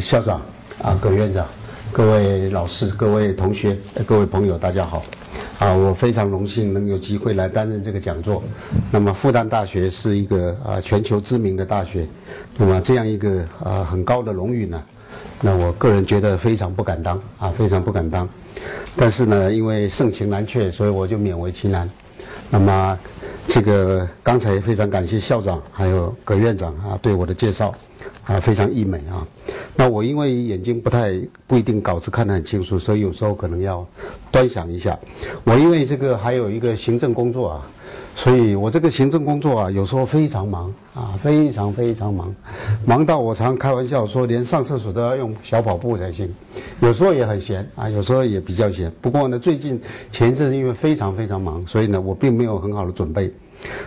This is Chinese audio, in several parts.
校长啊，葛院长，各位老师、各位同学、各位朋友，大家好。啊，我非常荣幸能有机会来担任这个讲座。那么，复旦大学是一个啊全球知名的大学，那么这样一个啊很高的荣誉呢，那我个人觉得非常不敢当啊，非常不敢当。但是呢，因为盛情难却，所以我就勉为其难。那么，这个刚才非常感谢校长还有葛院长啊对我的介绍。啊，非常溢美啊！那我因为眼睛不太不一定稿子看得很清楚，所以有时候可能要端详一下。我因为这个还有一个行政工作啊，所以我这个行政工作啊，有时候非常忙啊，非常非常忙，忙到我常开玩笑说，连上厕所都要用小跑步才行。有时候也很闲啊，有时候也比较闲。不过呢，最近前一阵因为非常非常忙，所以呢，我并没有很好的准备。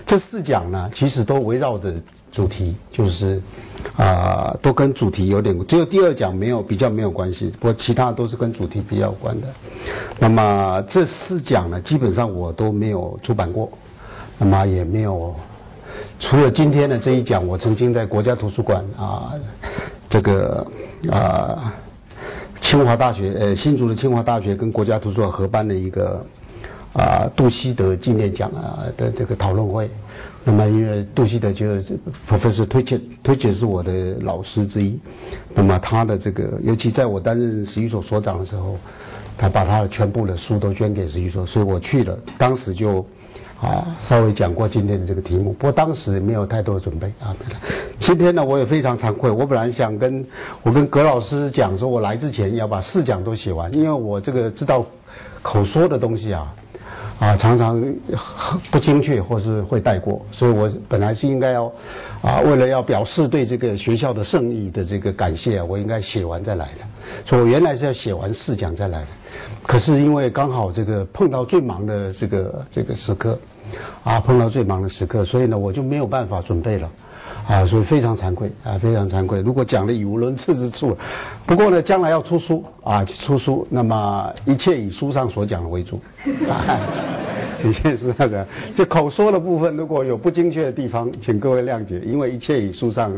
这四讲呢，其实都围绕着主题，就是啊，都跟主题有点，只有第二讲没有比较没有关系，不过其他都是跟主题比较有关的。那么这四讲呢，基本上我都没有出版过，那么也没有，除了今天的这一讲，我曾经在国家图书馆啊，这个啊，清华大学呃新竹的清华大学跟国家图书馆合办的一个。啊，杜希德纪念奖啊的这个讨论会，那么因为杜希德就是 Professor 推荐推荐是我的老师之一，那么他的这个，尤其在我担任史语所所长的时候，他把他的全部的书都捐给史语所，所以我去了，当时就啊稍微讲过今天的这个题目，不过当时没有太多的准备啊。今天呢，我也非常惭愧，我本来想跟我跟葛老师讲说，我来之前要把四讲都写完，因为我这个知道口说的东西啊。啊，常常不精确或是会带过，所以我本来是应该要，啊，为了要表示对这个学校的盛意的这个感谢，我应该写完再来的。所以我原来是要写完试讲再来的，可是因为刚好这个碰到最忙的这个这个时刻，啊，碰到最忙的时刻，所以呢，我就没有办法准备了。啊，所以非常惭愧啊，非常惭愧。如果讲的语无伦次之处，不过呢，将来要出书啊，出书，那么一切以书上所讲的为主。一切是那个，就口说的部分，如果有不精确的地方，请各位谅解，因为一切以书上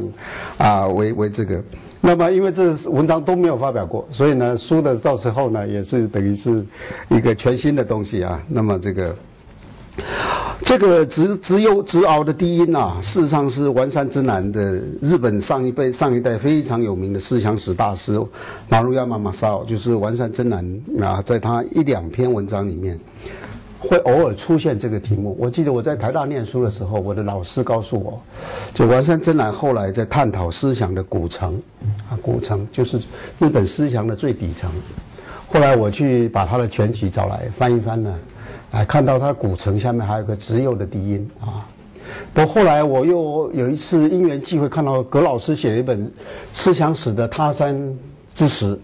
啊为为这个。那么因为这文章都没有发表过，所以呢，书的到时候呢，也是等于是一个全新的东西啊。那么这个。这个直直优直熬的低音啊，事实上是丸山之南的日本上一辈上一代非常有名的思想史大师马路亚马马绍，就是丸山真南啊，在他一两篇文章里面，会偶尔出现这个题目。我记得我在台大念书的时候，我的老师告诉我，就丸山真南后来在探讨思想的古城啊，古城就是日本思想的最底层。后来我去把他的全集找来翻一翻呢。哎，看到它古城下面还有个直幼的笛音啊。不过后来我又有一次因缘际会，看到葛老师写了一本思想史的他山之石，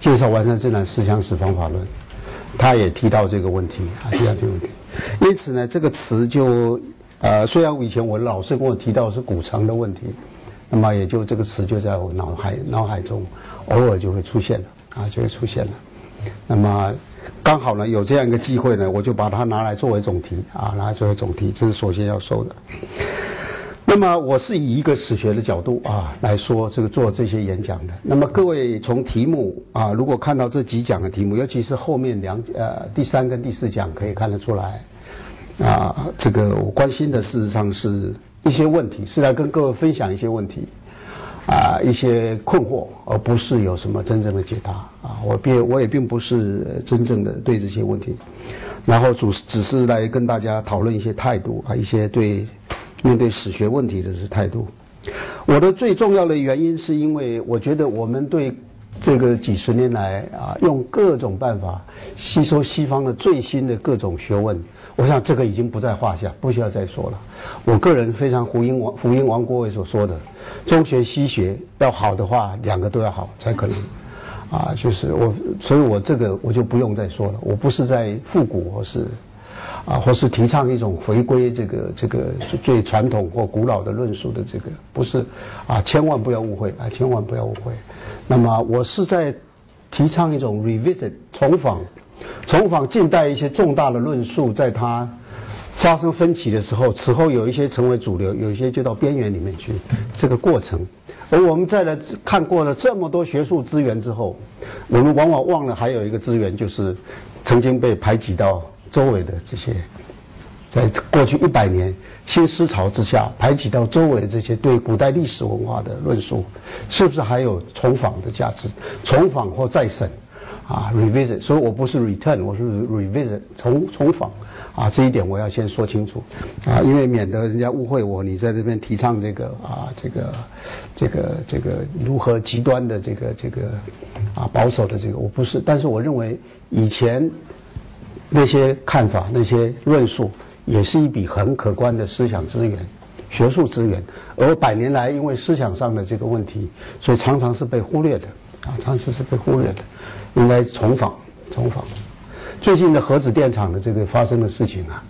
介绍完善自然思想史方法论，他也提到这个问题啊，提到这个问题。因此呢，这个词就呃，虽然以前我老师跟我提到是古城的问题，那么也就这个词就在我脑海脑海中偶尔就会出现了啊，就会出现了。那么。刚好呢，有这样一个机会呢，我就把它拿来作为总题啊，拿来作为总题，这是首先要说的。那么我是以一个史学的角度啊来说这个做这些演讲的。那么各位从题目啊，如果看到这几讲的题目，尤其是后面两呃第三跟第四讲，可以看得出来啊，这个我关心的事实上是一些问题，是来跟各位分享一些问题。啊，一些困惑，而不是有什么真正的解答啊！我并我也并不是真正的对这些问题，然后主只是来跟大家讨论一些态度啊，一些对面对史学问题的是态度。我的最重要的原因是因为我觉得我们对这个几十年来啊，用各种办法吸收西方的最新的各种学问。我想这个已经不在话下，不需要再说了。我个人非常呼应王呼应王国维所说的，中学西学要好的话，两个都要好才可能。啊，就是我，所以我这个我就不用再说了。我不是在复古或是啊，或是提倡一种回归这个这个最传统或古老的论述的这个，不是啊，千万不要误会啊，千万不要误会。那么我是在提倡一种 revisit 重访。重访近代一些重大的论述，在它发生分歧的时候，此后有一些成为主流，有一些就到边缘里面去。这个过程，而我们再来看过了这么多学术资源之后，我们往往忘了还有一个资源，就是曾经被排挤到周围的这些，在过去一百年新思潮之下排挤到周围的这些对古代历史文化的论述，是不是还有重访的价值？重访或再审？啊，revisit，所以我不是 return，我是 revisit，重重访，啊，这一点我要先说清楚，啊，因为免得人家误会我，你在这边提倡这个啊，这个，这个这个如何极端的这个这个，啊，保守的这个，我不是，但是我认为以前那些看法、那些论述，也是一笔很可观的思想资源、学术资源，而百年来因为思想上的这个问题，所以常常是被忽略的，啊，常常是被忽略的。应该重访，重访。最近的核子电厂的这个发生的事情啊，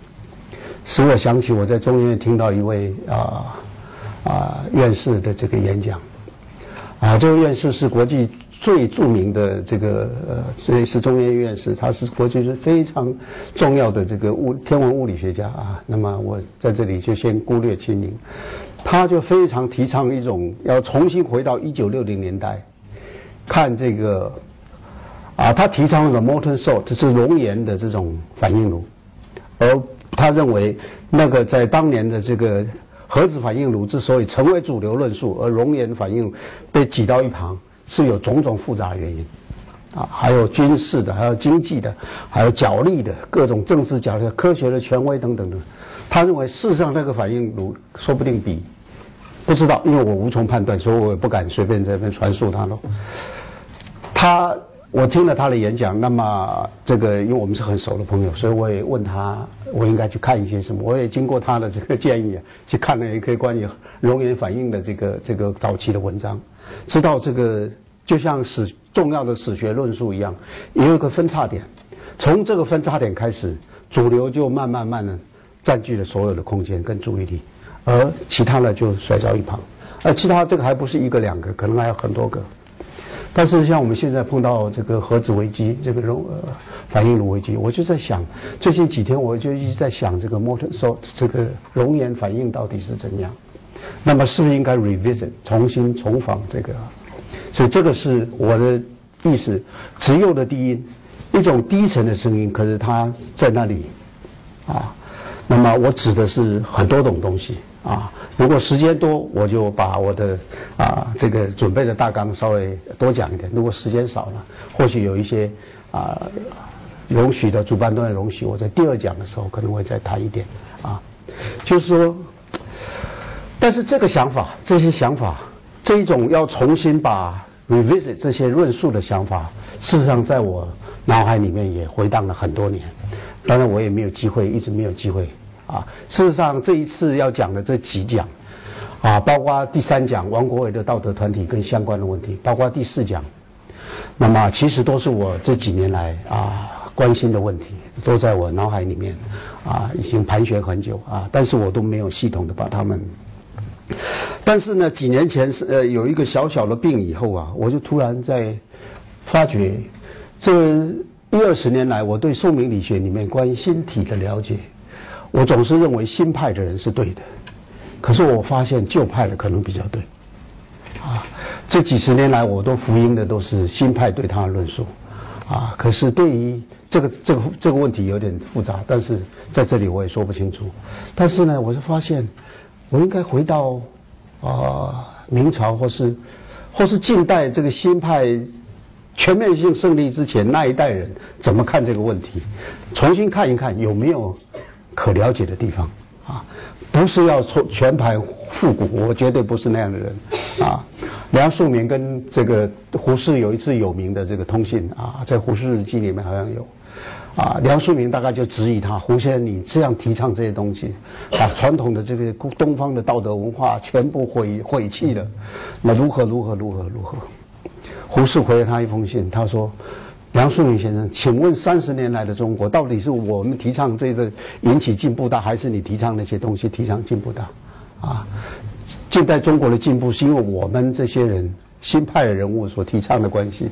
使我想起我在中医院听到一位啊啊院士的这个演讲。啊，这位院士是国际最著名的这个呃，所以是中医院院士，他是国际是非常重要的这个物天文物理学家啊。那么我在这里就先忽略其名。他就非常提倡一种要重新回到一九六零年代，看这个。啊，他提倡的 molten salt，这是熔岩的这种反应炉，而他认为那个在当年的这个核子反应炉之所以成为主流论述，而熔岩反应被挤到一旁，是有种种复杂的原因，啊，还有军事的，还有经济的，还有角力的各种政治角力、科学的权威等等的。他认为事实上那个反应炉说不定比不知道，因为我无从判断，所以我也不敢随便在这边传述他喽。他。我听了他的演讲，那么这个因为我们是很熟的朋友，所以我也问他，我应该去看一些什么。我也经过他的这个建议，去看了一些关于熔岩反应的这个这个早期的文章，知道这个就像史重要的史学论述一样，也有个分叉点，从这个分叉点开始，主流就慢慢慢的占据了所有的空间跟注意力，而其他的就甩到一旁，而其他这个还不是一个两个，可能还有很多个。但是像我们现在碰到这个核子危机，这个熔呃反应炉危机，我就在想，最近几天我就一直在想这个 molten salt 这个熔岩反应到底是怎样？那么是不是应该 revisit 重新重访这个？所以这个是我的意思，直诱的低音，一种低沉的声音，可是它在那里啊。那么我指的是很多种东西。啊，如果时间多，我就把我的啊这个准备的大纲稍微多讲一点；如果时间少了，或许有一些啊容许的主办单位容许，我在第二讲的时候可能会再谈一点啊。就是说，但是这个想法，这些想法，这一种要重新把 revisit 这些论述的想法，事实上在我脑海里面也回荡了很多年，当然我也没有机会，一直没有机会。啊，事实上这一次要讲的这几讲，啊，包括第三讲王国维的道德团体跟相关的问题，包括第四讲，那么其实都是我这几年来啊关心的问题，都在我脑海里面，啊，已经盘旋很久啊，但是我都没有系统的把他们。但是呢，几年前是呃有一个小小的病以后啊，我就突然在发觉，这一二十年来我对宋明理学里面关于心体的了解。我总是认为新派的人是对的，可是我发现旧派的可能比较对，啊，这几十年来我都福音的都是新派对他的论述，啊，可是对于这个这个这个问题有点复杂，但是在这里我也说不清楚，但是呢，我就发现我应该回到啊明朝或是或是近代这个新派全面性胜利之前那一代人怎么看这个问题，重新看一看有没有。可了解的地方啊，不是要从全盘复古，我绝对不是那样的人啊。梁漱溟跟这个胡适有一次有名的这个通信啊，在胡适日记里面好像有啊。梁漱溟大概就质疑他胡先生，你这样提倡这些东西，把传统的这个东方的道德文化全部毁毁弃了，那如何如何如何如何？胡适回了他一封信，他说。梁漱溟先生，请问三十年来的中国，到底是我们提倡这个引起进步大，还是你提倡那些东西提倡进步大？啊，近代中国的进步是因为我们这些人新派的人物所提倡的关系，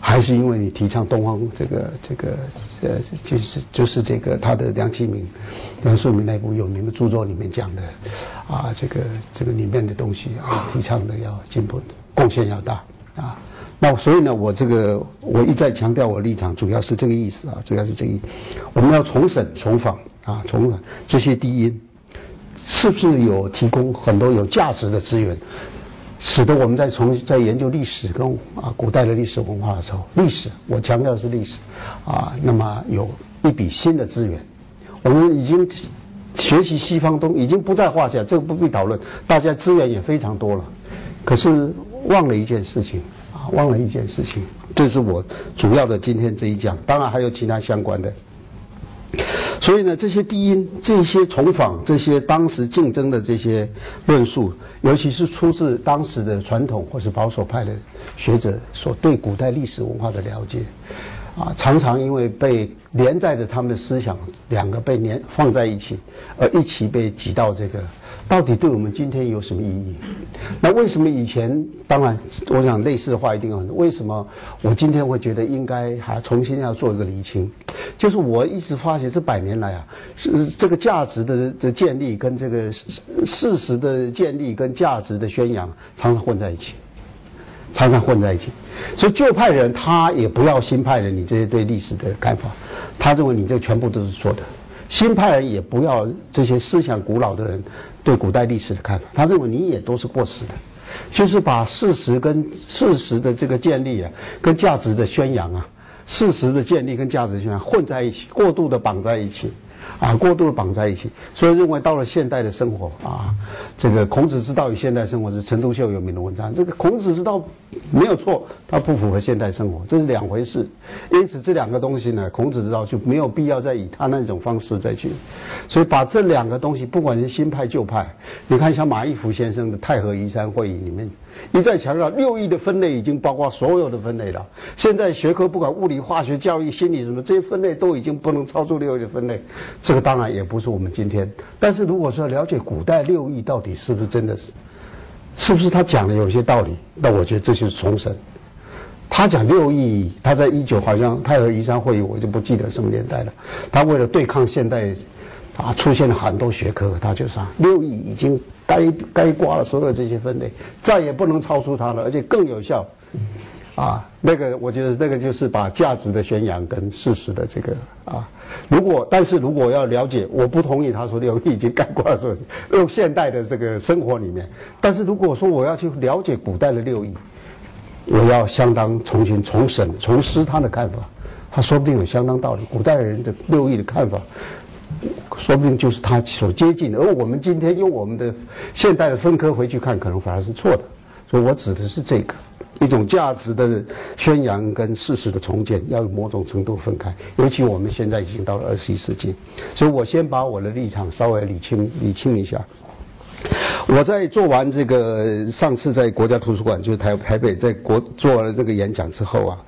还是因为你提倡东方这个这个呃，就是就是这个他的梁启明、梁漱溟那部有名的著作里面讲的啊，这个这个里面的东西啊，提倡的要进步，贡献要大啊。那所以呢，我这个我一再强调我立场，主要是这个意思啊，主要是这个意，我们要重审重访啊，重审这些低音。是不是有提供很多有价值的资源，使得我们在从在研究历史跟啊古代的历史文化的时候，历史我强调的是历史，啊，那么有一笔新的资源，我们已经学习西方东已经不在话下，这个不必讨论，大家资源也非常多了，可是忘了一件事情，忘了一件事情，这是我主要的今天这一讲，当然还有其他相关的。所以呢，这些低音、这些重访、这些当时竞争的这些论述，尤其是出自当时的传统或是保守派的学者所对古代历史文化的了解。啊，常常因为被连带着他们的思想，两个被连放在一起，而一起被挤到这个，到底对我们今天有什么意义？那为什么以前？当然，我想类似的话一定有很多。为什么我今天会觉得应该还重新要做一个厘清？就是我一直发现这百年来啊，是这个价值的的建立跟这个事实的建立跟价值的宣扬常常混在一起。常常混在一起，所以旧派人他也不要新派人你这些对历史的看法，他认为你这全部都是错的。新派人也不要这些思想古老的人对古代历史的看法，他认为你也都是过时的，就是把事实跟事实的这个建立啊，跟价值的宣扬啊，事实的建立跟价值宣扬混在一起，过度的绑在一起。啊，过度的绑在一起，所以认为到了现代的生活啊，这个孔子之道与现代生活是陈独秀有名的文章。这个孔子之道没有错，它不符合现代生活，这是两回事。因此这两个东西呢，孔子之道就没有必要再以他那种方式再去。所以把这两个东西，不管是新派旧派，你看像马一福先生的太和移山会议里面。一再强调，六艺的分类已经包括所有的分类了。现在学科不管物理、化学、教育、心理什么，这些分类都已经不能超出六艺的分类。这个当然也不是我们今天。但是如果说了解古代六艺到底是不是真的是，是不是他讲的有些道理，那我觉得这就是重生。他讲六艺，他在一九好像太和宜山会议，我就不记得什么年代了。他为了对抗现代。啊，出现了很多学科，他就是六艺已经该该挂了所有这些分类，再也不能超出它了，而且更有效。啊，那个我觉得那个就是把价值的宣扬跟事实的这个啊，如果但是如果要了解，我不同意他说六艺已经概括了所有用现代的这个生活里面，但是如果说我要去了解古代的六艺，我要相当重新重审重思他的看法，他说不定有相当道理，古代人的六艺的看法。说不定就是他所接近的，而我们今天用我们的现代的分科回去看，可能反而是错的。所以我指的是这个一种价值的宣扬跟事实的重建，要有某种程度分开。尤其我们现在已经到了二十一世纪，所以我先把我的立场稍微理清理清一下。我在做完这个上次在国家图书馆，就是台台北在国做了这个演讲之后啊，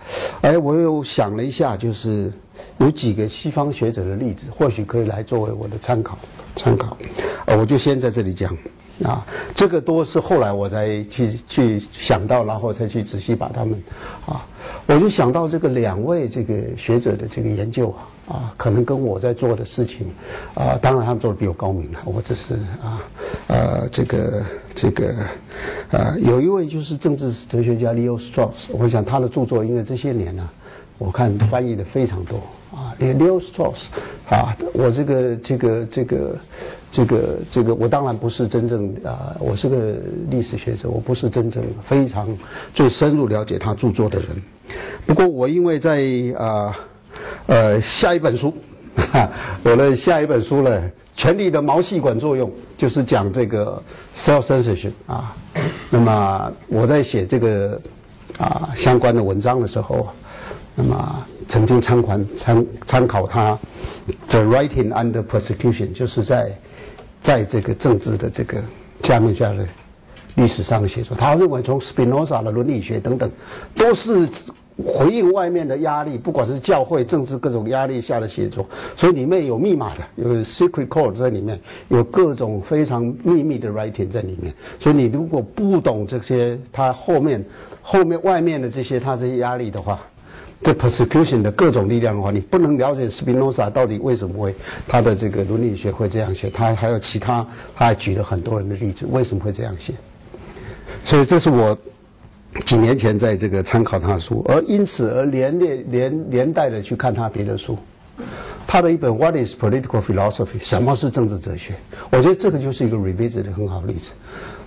哎，我又想了一下，就是。有几个西方学者的例子，或许可以来作为我的参考。参考，呃，我就先在这里讲，啊，这个多是后来我才去去想到，然后才去仔细把他们，啊，我就想到这个两位这个学者的这个研究啊，啊，可能跟我在做的事情，啊，当然他们做的比我高明了，我只是啊，呃，这个这个，呃，有一位就是政治哲学家 Leo Strauss，我想他的著作因为这些年呢。我看翻译的非常多啊，Leo Strauss 啊，我这个这个这个这个这个，我当然不是真正啊，我是个历史学者，我不是真正非常最深入了解他著作的人。不过我因为在啊呃下一本书，我的下一本书呢，《权力的毛细管作用》，就是讲这个 self censorship 啊。那么我在写这个啊相关的文章的时候。那么曾经参考参参考他，The Writing Under Persecution，就是在在这个政治的这个下面下的历史上的写作。他认为从 Spinoza 的伦理学等等，都是回应外面的压力，不管是教会、政治各种压力下的写作，所以里面有密码的，有 secret code 在里面，有各种非常秘密的 writing 在里面。所以你如果不懂这些，他后面、后面、外面的这些他这些压力的话，这 persecution 的各种力量的话，你不能了解斯宾诺莎到底为什么会他的这个伦理学会这样写，他还有其他，他还举了很多人的例子，为什么会这样写？所以这是我。几年前在这个参考他的书，而因此而连连连连带的去看他别的书，他的一本《What is Political Philosophy》什么是政治哲学？我觉得这个就是一个 revisit 的很好的例子。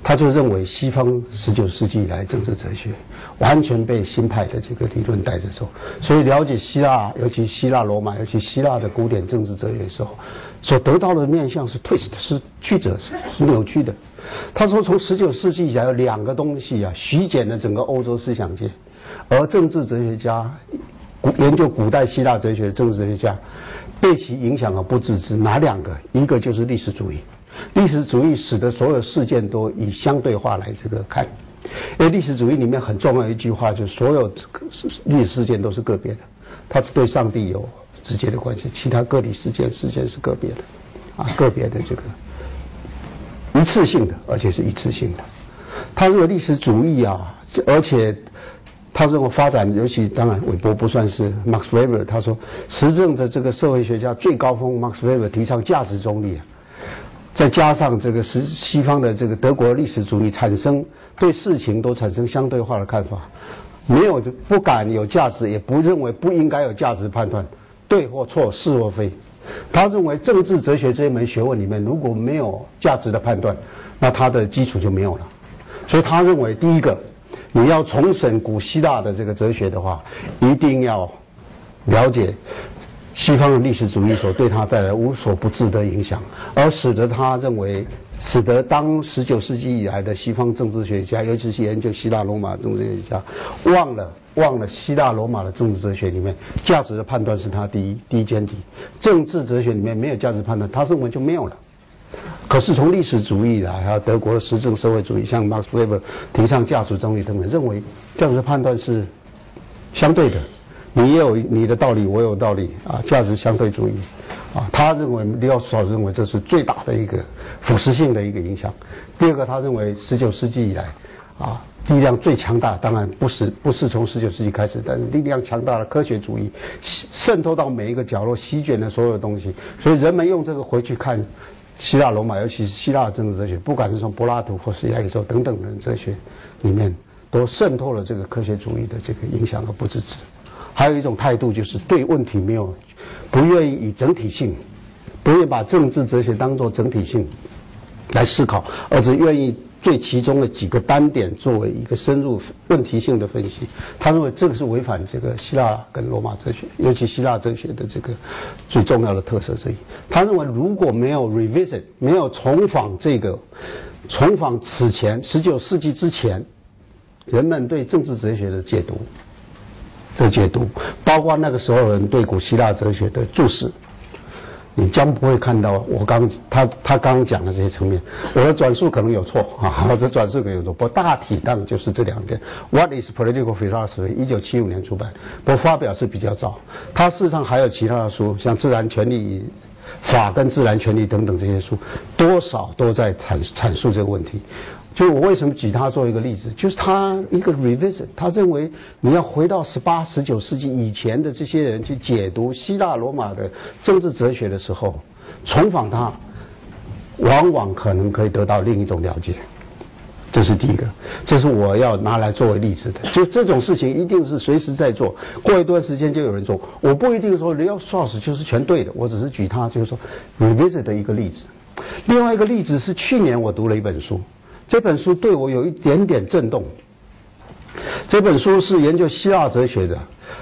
他就认为西方十九世纪以来政治哲学完全被新派的这个理论带着走，所以了解希腊，尤其希腊罗马，尤其希腊的古典政治哲学的时候，所得到的面向是 twist，是曲折，是扭曲的。他说，从十九世纪以来，有两个东西啊，席卷了整个欧洲思想界，而政治哲学家，古研究古代希腊哲学的政治哲学家，被其影响而不自知。哪两个？一个就是历史主义，历史主义使得所有事件都以相对化来这个看，因为历史主义里面很重要一句话，就是所有历史事件都是个别的，它是对上帝有直接的关系，其他个体事件事件是个别的，啊，个别的这个。一次性的，而且是一次性的。他认为历史主义啊，而且他认为发展，尤其当然韦伯不算是 Max Weber。他说，实证的这个社会学家最高峰 Max Weber 提倡价值中立，再加上这个西西方的这个德国历史主义产生对事情都产生相对化的看法，没有不敢有价值，也不认为不应该有价值判断，对或错，是或非。他认为政治哲学这一门学问里面，如果没有价值的判断，那它的基础就没有了。所以他认为，第一个，你要重审古希腊的这个哲学的话，一定要了解西方的历史主义所对他带来无所不至的影响，而使得他认为。使得当十九世纪以来的西方政治学家，尤其是研究希腊罗马政治学家，忘了忘了希腊罗马的政治哲学里面价值的判断是他第一第一前提，政治哲学里面没有价值判断，他认为就没有了。可是从历史主义来，还有德国的实证社会主义，像 Max Weber 提倡价值中立等等，认为价值判断是相对的，你也有你的道理，我有道理啊，价值相对主义。啊，他认为李奥少认为这是最大的一个腐蚀性的一个影响。第二个，他认为十九世纪以来，啊，力量最强大，当然不是不是从十九世纪开始，但是力量强大的科学主义渗透到每一个角落，席卷了所有东西。所以人们用这个回去看希腊罗马，尤其是希腊政治哲学，不管是从柏拉图或是亚里士多等等的哲学里面，都渗透了这个科学主义的这个影响和不支持。还有一种态度，就是对问题没有。不愿意以整体性，不愿意把政治哲学当做整体性来思考，而是愿意对其中的几个单点作为一个深入问题性的分析。他认为这个是违反这个希腊跟罗马哲学，尤其希腊哲学的这个最重要的特色之一。他认为如果没有 revisit，没有重访这个，重访此前十九世纪之前人们对政治哲学的解读。的解读，包括那个时候人对古希腊哲学的注释，你将不会看到我刚他他刚讲的这些层面。我的转述可能有错啊，我的转述可能有错，不大体上就是这两点。What is political philosophy？一九七五年出版，不发表是比较早。他事实上还有其他的书，像《自然权利法》跟《自然权利》等等这些书，多少都在阐阐述这个问题。就我为什么举他做一个例子，就是他一个 revisit，他认为你要回到十八、十九世纪以前的这些人去解读希腊罗马的政治哲学的时候，重访他，往往可能可以得到另一种了解。这是第一个，这是我要拿来作为例子的。就这种事情一定是随时在做，过一段时间就有人做。我不一定说 real source 就是全对的，我只是举他就是说 revisit 的一个例子。另外一个例子是去年我读了一本书。这本书对我有一点点震动。这本书是研究希腊哲学的，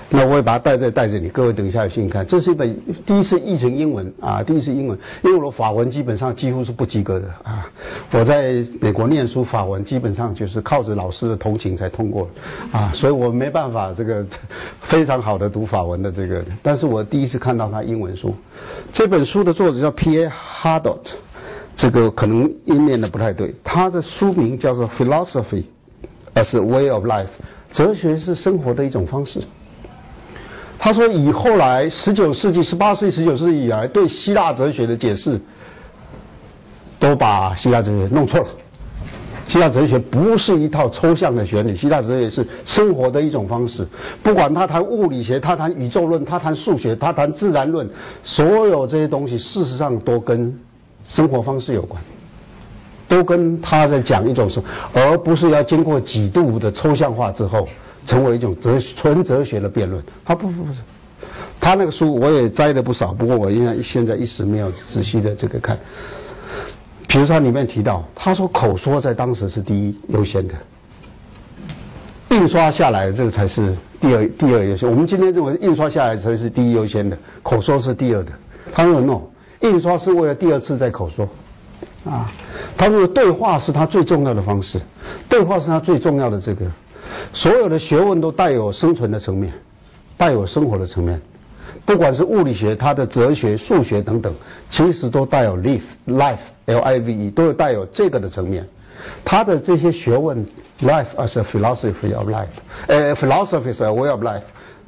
那我也把它带在袋子里。各位等一下有兴趣看，这是一本第一次译成英文啊，第一次英文，因为我的法文基本上几乎是不及格的啊。我在美国念书，法文基本上就是靠着老师的同情才通过啊，所以我没办法这个非常好的读法文的这个。但是我第一次看到他英文书，这本书的作者叫 P.A. Hardot，。这个可能音念的不太对，他的书名叫做《Philosophy 而是 Way of Life》，哲学是生活的一种方式。他说以后来十九世纪、十八世纪、十九世纪以来对希腊哲学的解释，都把希腊哲学弄错了。希腊哲学不是一套抽象的学理，希腊哲学是生活的一种方式。不管他谈物理学，他谈宇宙论，他谈数学，他谈自然论，所有这些东西事实上都跟生活方式有关，都跟他在讲一种生，而不是要经过几度的抽象化之后，成为一种哲纯哲学的辩论。他不不不是，他那个书我也摘了不少，不过我现在现在一时没有仔细的这个看。比如说里面提到，他说口说在当时是第一优先的，印刷下来这个才是第二第二优先。我们今天认为印刷下来才是第一优先的，口说是第二的。他说 no，印刷是为了第二次再口说，啊，他说对话是他最重要的方式，对话是他最重要的这个，所有的学问都带有生存的层面，带有生活的层面。不管是物理学、它的哲学、数学等等，其实都带有 life life l i v e 都有带有这个的层面。它的这些学问，life as a philosophy of life，呃，philosophy is a way of life，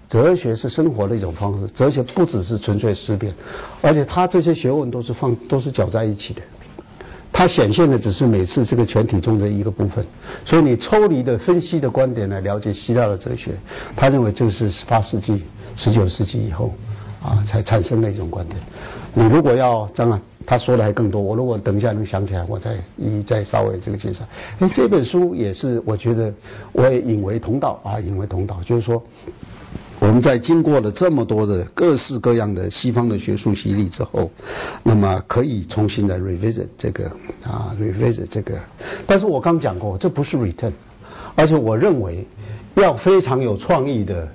哲学是生活的一种方式。哲学不只是纯粹思辨，而且它这些学问都是放都是搅在一起的。它显现的只是每次这个全体中的一个部分。所以你抽离的分析的观点来了解希腊的哲学，他认为这是十八世纪、十九世纪以后。啊，才产生的一种观点。你如果要这样，他说的还更多。我如果等一下能想起来，我再一再稍微这个介绍。哎，这本书也是，我觉得我也引为同道啊，引为同道。就是说，我们在经过了这么多的各式各样的西方的学术洗礼之后，那么可以重新的 revisit 这个啊，revisit 这个。但是我刚讲过，这不是 return，而且我认为要非常有创意的。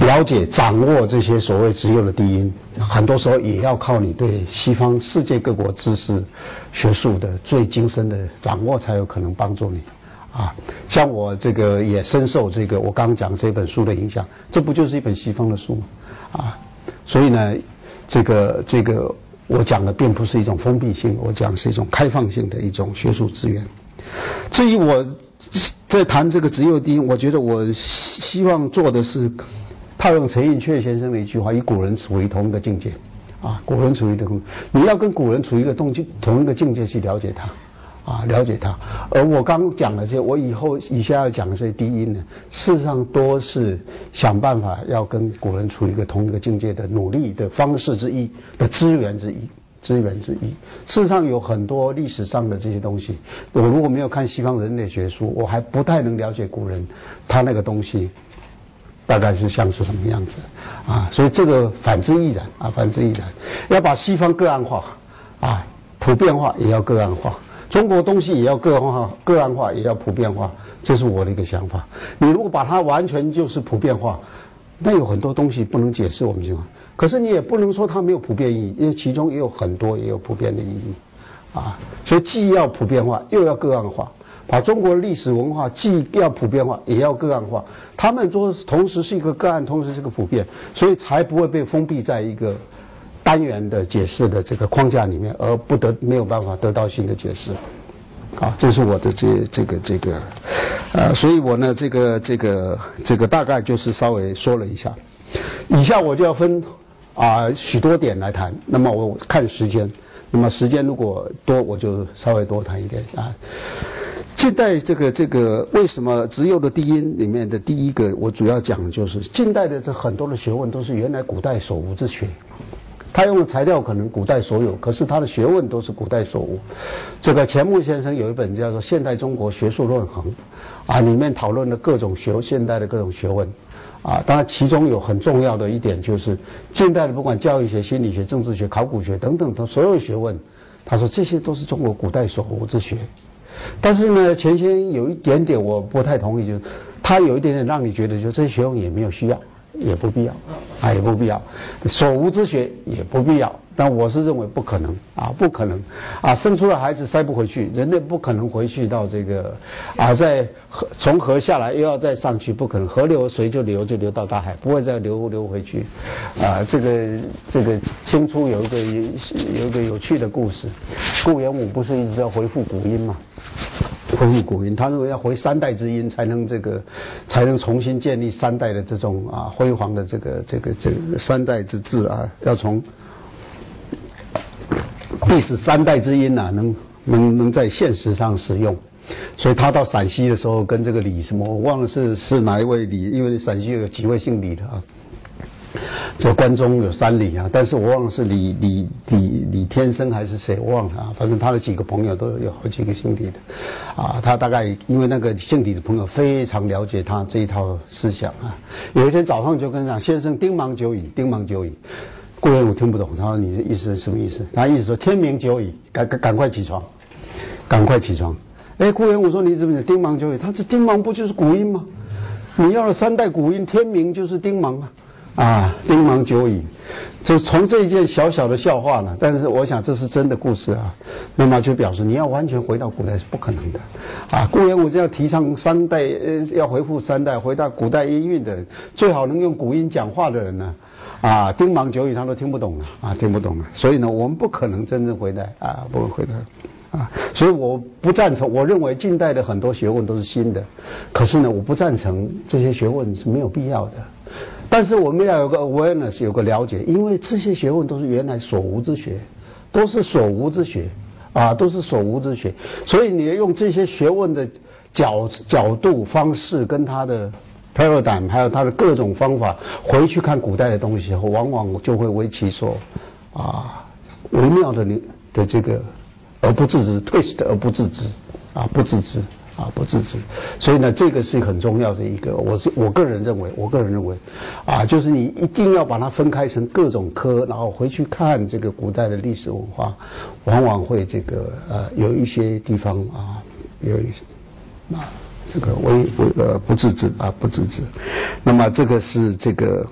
了解、掌握这些所谓只有的低音，很多时候也要靠你对西方世界各国知识、学术的最精深的掌握，才有可能帮助你。啊，像我这个也深受这个我刚刚讲这本书的影响，这不就是一本西方的书吗？啊，所以呢，这个这个我讲的并不是一种封闭性，我讲是一种开放性的一种学术资源。至于我在谈这个只有低，我觉得我希望做的是。套用陈寅恪先生的一句话：“与古人处于同一个境界，啊，古人处于同，你要跟古人处于一个动境同一个境界去了解他，啊，了解他。而我刚讲的这些，我以后以下要讲的这些低音呢，事实上都是想办法要跟古人处一个同一个境界的努力的方式之一的资源之一，资源之一。事实上有很多历史上的这些东西，我如果没有看西方人类学书，我还不太能了解古人他那个东西。”大概是像是什么样子啊？所以这个反之亦然啊，反之亦然。要把西方个案化啊，普遍化也要个案化。中国东西也要个案化，个案化也要普遍化，这是我的一个想法。你如果把它完全就是普遍化，那有很多东西不能解释我们情况。可是你也不能说它没有普遍意义，因为其中也有很多也有普遍的意义啊。所以既要普遍化，又要个案化。把中国历史文化既要普遍化，也要个案化。他们说同时是一个个案，同时是个普遍，所以才不会被封闭在一个单元的解释的这个框架里面，而不得没有办法得到新的解释。啊，这是我的这这个这个，呃，所以我呢，这个这个这个大概就是稍微说了一下。以下我就要分啊许多点来谈。那么我看时间，那么时间如果多，我就稍微多谈一点啊。近代这个这个为什么只有的低音里面的第一个，我主要讲的就是近代的这很多的学问都是原来古代所无之学，他用的材料可能古代所有，可是他的学问都是古代所无。这个钱穆先生有一本叫做《现代中国学术论衡》，啊，里面讨论了各种学现代的各种学问，啊，当然其中有很重要的一点就是近代的不管教育学、心理学、政治学、考古学等等的所有学问，他说这些都是中国古代所无之学。但是呢，钱先有一点点我不太同意，就是他有一点点让你觉得，就这些学问也没有需要，也不必要，啊，也不必要，所无之学也不必要。但我是认为不可能啊，不可能啊！生出了孩子塞不回去，人类不可能回去到这个啊，在河从河下来又要再上去，不可能。河流水就流就流到大海，不会再流流回去啊！这个这个清初有一个有一个有趣的故事，顾炎武不是一直要回复古音吗？恢复古音，他认为要回三代之音才能这个，才能重新建立三代的这种啊辉煌的这个这个这个三代之治啊，要从历史三代之音呐，能能能在现实上使用。所以他到陕西的时候，跟这个李什么，我忘了是是哪一位李，因为陕西有几位姓李的啊。这关中有三李啊，但是我忘了是李李李李天生还是谁，我忘了啊。反正他的几个朋友都有好几个姓李的，啊，他大概因为那个姓李的朋友非常了解他这一套思想啊。有一天早上就跟他讲：“先生，丁忙久矣，丁忙久矣。”顾炎武听不懂，他说：“你的意思是什么意思？”他意思说：“天明久矣，赶赶赶快起床，赶快起床。”哎，顾炎武说：“你怎么讲丁忙久矣？他这丁忙不就是古音吗？你要了三代古音，天明就是丁忙啊。”啊，丁芒久矣，就从这一件小小的笑话呢，但是我想这是真的故事啊。那么就表示你要完全回到古代是不可能的。啊，顾炎武这样提倡三代，呃，要回复三代，回到古代音韵的，最好能用古音讲话的人呢，啊，丁芒久矣他都听不懂了，啊，听不懂了。所以呢，我们不可能真正回来，啊，不会回来，啊，所以我不赞成。我认为近代的很多学问都是新的，可是呢，我不赞成这些学问是没有必要的。但是我们要有个 awareness，有个了解，因为这些学问都是原来所无之学，都是所无之学，啊，都是所无之学。所以你要用这些学问的角角度、方式，跟他的 paradigm，还有他的各种方法，回去看古代的东西，往往就会为其所啊微妙的的这个而不自知，twist 而不自知，啊，不自知。啊，不自知，所以呢，这个是很重要的一个。我是我个人认为，我个人认为，啊，就是你一定要把它分开成各种科，然后回去看这个古代的历史文化，往往会这个呃有一些地方啊，有一些啊这个微不呃不自知啊不自知。那么这个是这个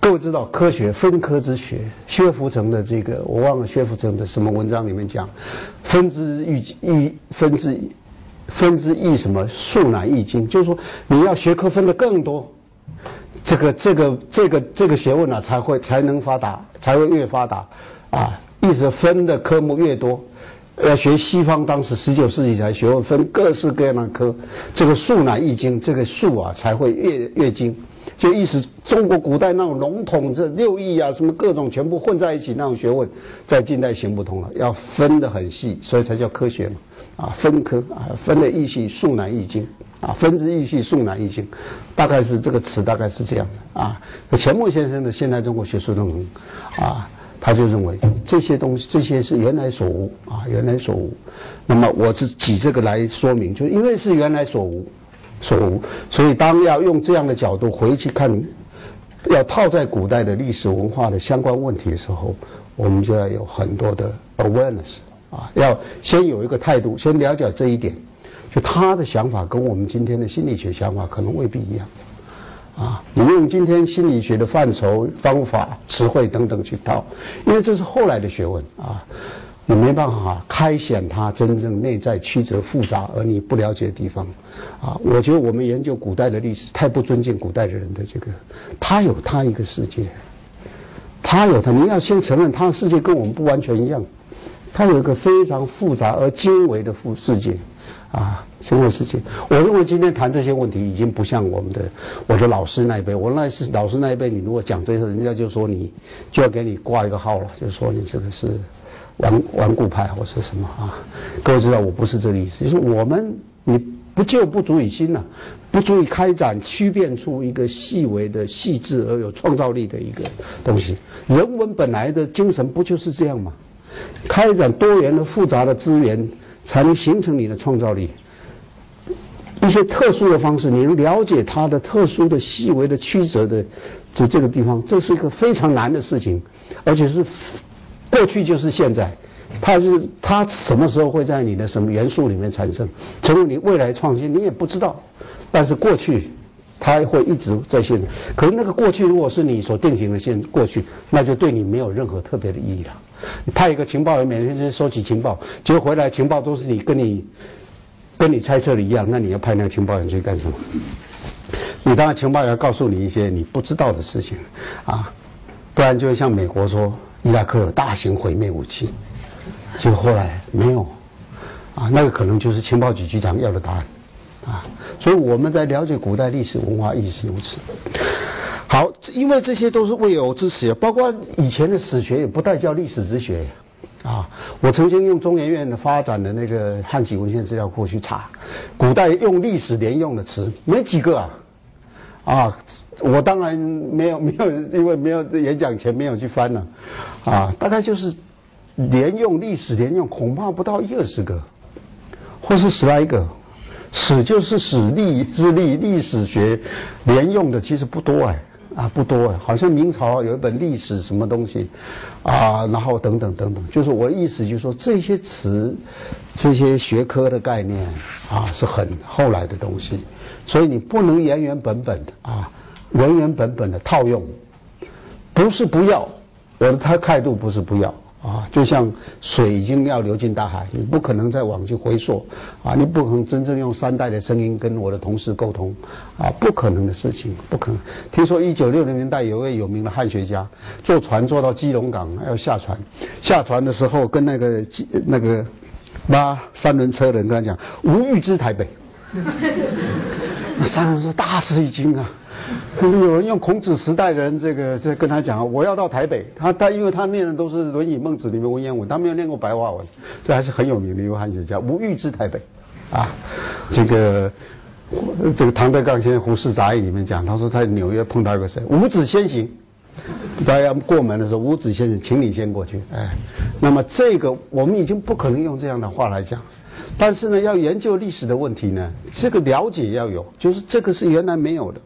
各位知道科学分科之学，薛福成的这个我忘了薛福成的什么文章里面讲，分之欲欲分之。分之易什么？数乃易经，就是说你要学科分的更多，这个这个这个这个学问呢才会才能发达，才会越发达啊！意思分的科目越多，要学西方当时十九世纪才学问分各式各样的科，这个数乃易经，这个数啊才会越越精。就意思中国古代那种笼统这六艺啊什么各种全部混在一起那种学问，在近代行不通了，要分得很细，所以才叫科学嘛。啊，分科啊，分的易系数难易经啊，分之易系数难易经，大概是这个词，大概是这样的啊。钱穆先生的《现代中国学术论文》啊，他就认为这些东西，这些是原来所无啊，原来所无。那么我是举这个来说明，就因为是原来所无，所无，所以当要用这样的角度回去看，要套在古代的历史文化的相关问题的时候，我们就要有很多的 awareness。啊，要先有一个态度，先了解这一点，就他的想法跟我们今天的心理学想法可能未必一样，啊，你用今天心理学的范畴、方法、词汇等等去套，因为这是后来的学问啊，你没办法开显他真正内在曲折复杂而你不了解的地方，啊，我觉得我们研究古代的历史太不尊敬古代的人的这个，他有他一个世界，他有他，你要先承认他的世界跟我们不完全一样。它有一个非常复杂而精微的复世界，啊，精微世界。我认为今天谈这些问题已经不像我们的我的老师那一辈。我那是老师那一辈，你如果讲这些，人家就说你就要给你挂一个号了，就说你这个是顽顽固派或是什么啊。各位知道我不是这个意思，就是我们你不救不足以新呐，不足以开展区变出一个细微的细致而有创造力的一个东西。人文本来的精神不就是这样吗？开展多元的、复杂的资源，才能形成你的创造力。一些特殊的方式，你能了解它的特殊的、细微的曲折的这这个地方，这是一个非常难的事情，而且是过去就是现在。它是它什么时候会在你的什么元素里面产生，成为你未来创新，你也不知道。但是过去。它会一直在现，可是那个过去如果是你所定型的现过去，那就对你没有任何特别的意义了。你派一个情报员每天去收集情报，结果回来情报都是你跟你跟你猜测的一样，那你要派那个情报员去干什么？你当然情报员告诉你一些你不知道的事情啊，不然就会像美国说伊拉克有大型毁灭武器，结果后来没有啊，那个可能就是情报局局长要的答案，啊，所以我们在了解古代历史文化亦是如此。好，因为这些都是未有之史，包括以前的史学也不带叫历史之学，啊，我曾经用中研院的发展的那个汉籍文献资料库去查，古代用历史连用的词没几个啊，啊，我当然没有没有，因为没有演讲前没有去翻了，啊，大概就是连用历史连用恐怕不到一二十个。或是十来个，史就是史历之历，历史学连用的其实不多哎，啊不多哎，好像明朝有一本历史什么东西，啊，然后等等等等，就是我的意思就是说这些词，这些学科的概念啊是很后来的东西，所以你不能原原本本的啊原原本本的套用，不是不要，我的他态度不是不要。啊，就像水已经要流进大海，你不可能再往去回溯，啊，你不可能真正用三代的声音跟我的同事沟通，啊，不可能的事情，不可能。听说一九六零年代有位有名的汉学家，坐船坐到基隆港要下船，下船的时候跟那个那个拉三轮车的人跟他讲：“无欲知台北。”那三轮说：“大吃一惊啊！” 有人用孔子时代的人这个在跟他讲，我要到台北。他他因为他念的都是《论语》《孟子》里面文言文，他没有念过白话文，这还是很有名的一位汉学家。无欲之台北，啊，这个这个唐德刚先生《胡适杂忆》里面讲，他说在纽约碰到一个谁，五子先行，大家过门的时候，五子先生，请你先过去。哎，那么这个我们已经不可能用这样的话来讲，但是呢，要研究历史的问题呢，这个了解要有，就是这个是原来没有的。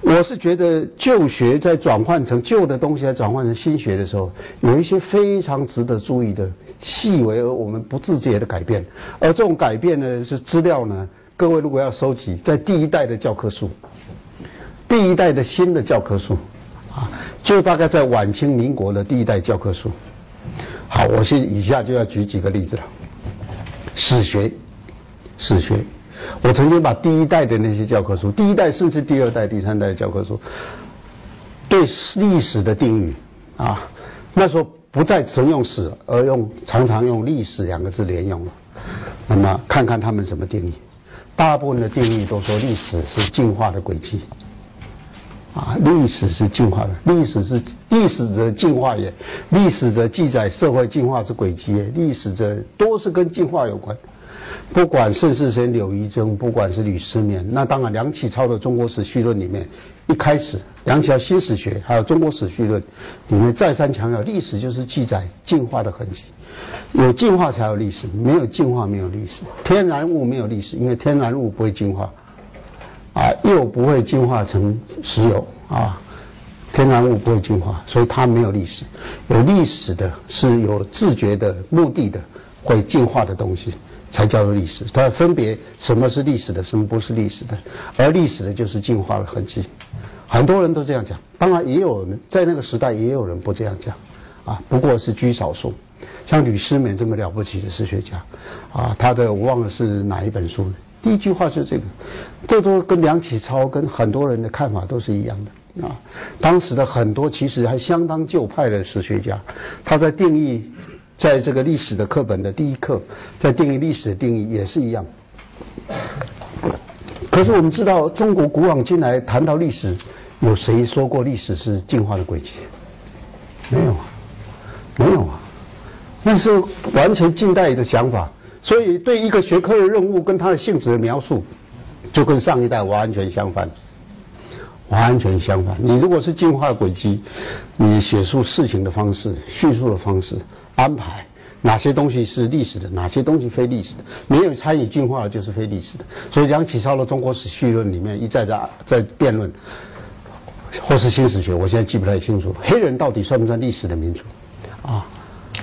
我是觉得旧学在转换成旧的东西，在转换成新学的时候，有一些非常值得注意的细微而我们不自觉的改变。而这种改变呢，是资料呢，各位如果要收集，在第一代的教科书，第一代的新的教科书，啊，就大概在晚清民国的第一代教科书。好，我现以下就要举几个例子了，史学，史学。我曾经把第一代的那些教科书，第一代甚至第二代、第三代的教科书，对历史的定义啊，那时候不再只用史，而用常常用历史两个字连用了。那么看看他们怎么定义，大部分的定义都说历史是进化的轨迹，啊，历史是进化的，历史是历史的进化也，历史的记载社会进化之轨迹也，历史的都是跟进化有关。不管盛世贤、柳诒征，不管是吕思勉，那当然梁启超的《中国史序论》里面，一开始梁启超新史学还有《中国史序论》里面再三强调，历史就是记载进化的痕迹，有进化才有历史，没有进化没有历史。天然物没有历史，因为天然物不会进化，啊，又不会进化成石油啊，天然物不会进化，所以它没有历史。有历史的是有自觉的目的的会进化的东西。才叫做历史，它分别什么是历史的，什么不是历史的，而历史的就是进化的痕迹。很多人都这样讲，当然也有人在那个时代也有人不这样讲，啊，不过是居少数。像吕思勉这么了不起的史学家，啊，他的我忘了是哪一本书，第一句话是这个，这都跟梁启超跟很多人的看法都是一样的啊。当时的很多其实还相当旧派的史学家，他在定义。在这个历史的课本的第一课，在定义历史的定义也是一样。可是我们知道，中国古往今来谈到历史，有谁说过历史是进化的轨迹？没有啊，没有啊，那是完全近代的想法。所以对一个学科的任务跟它的性质的描述，就跟上一代完全相反，完全相反。你如果是进化轨迹，你写述事情的方式、叙述的方式。安排哪些东西是历史的，哪些东西非历史的？没有参与进化的就是非历史的。所以梁启超的《中国史序论》里面一再在在辩论，或是新史学，我现在记不太清楚，黑人到底算不算历史的民族？啊，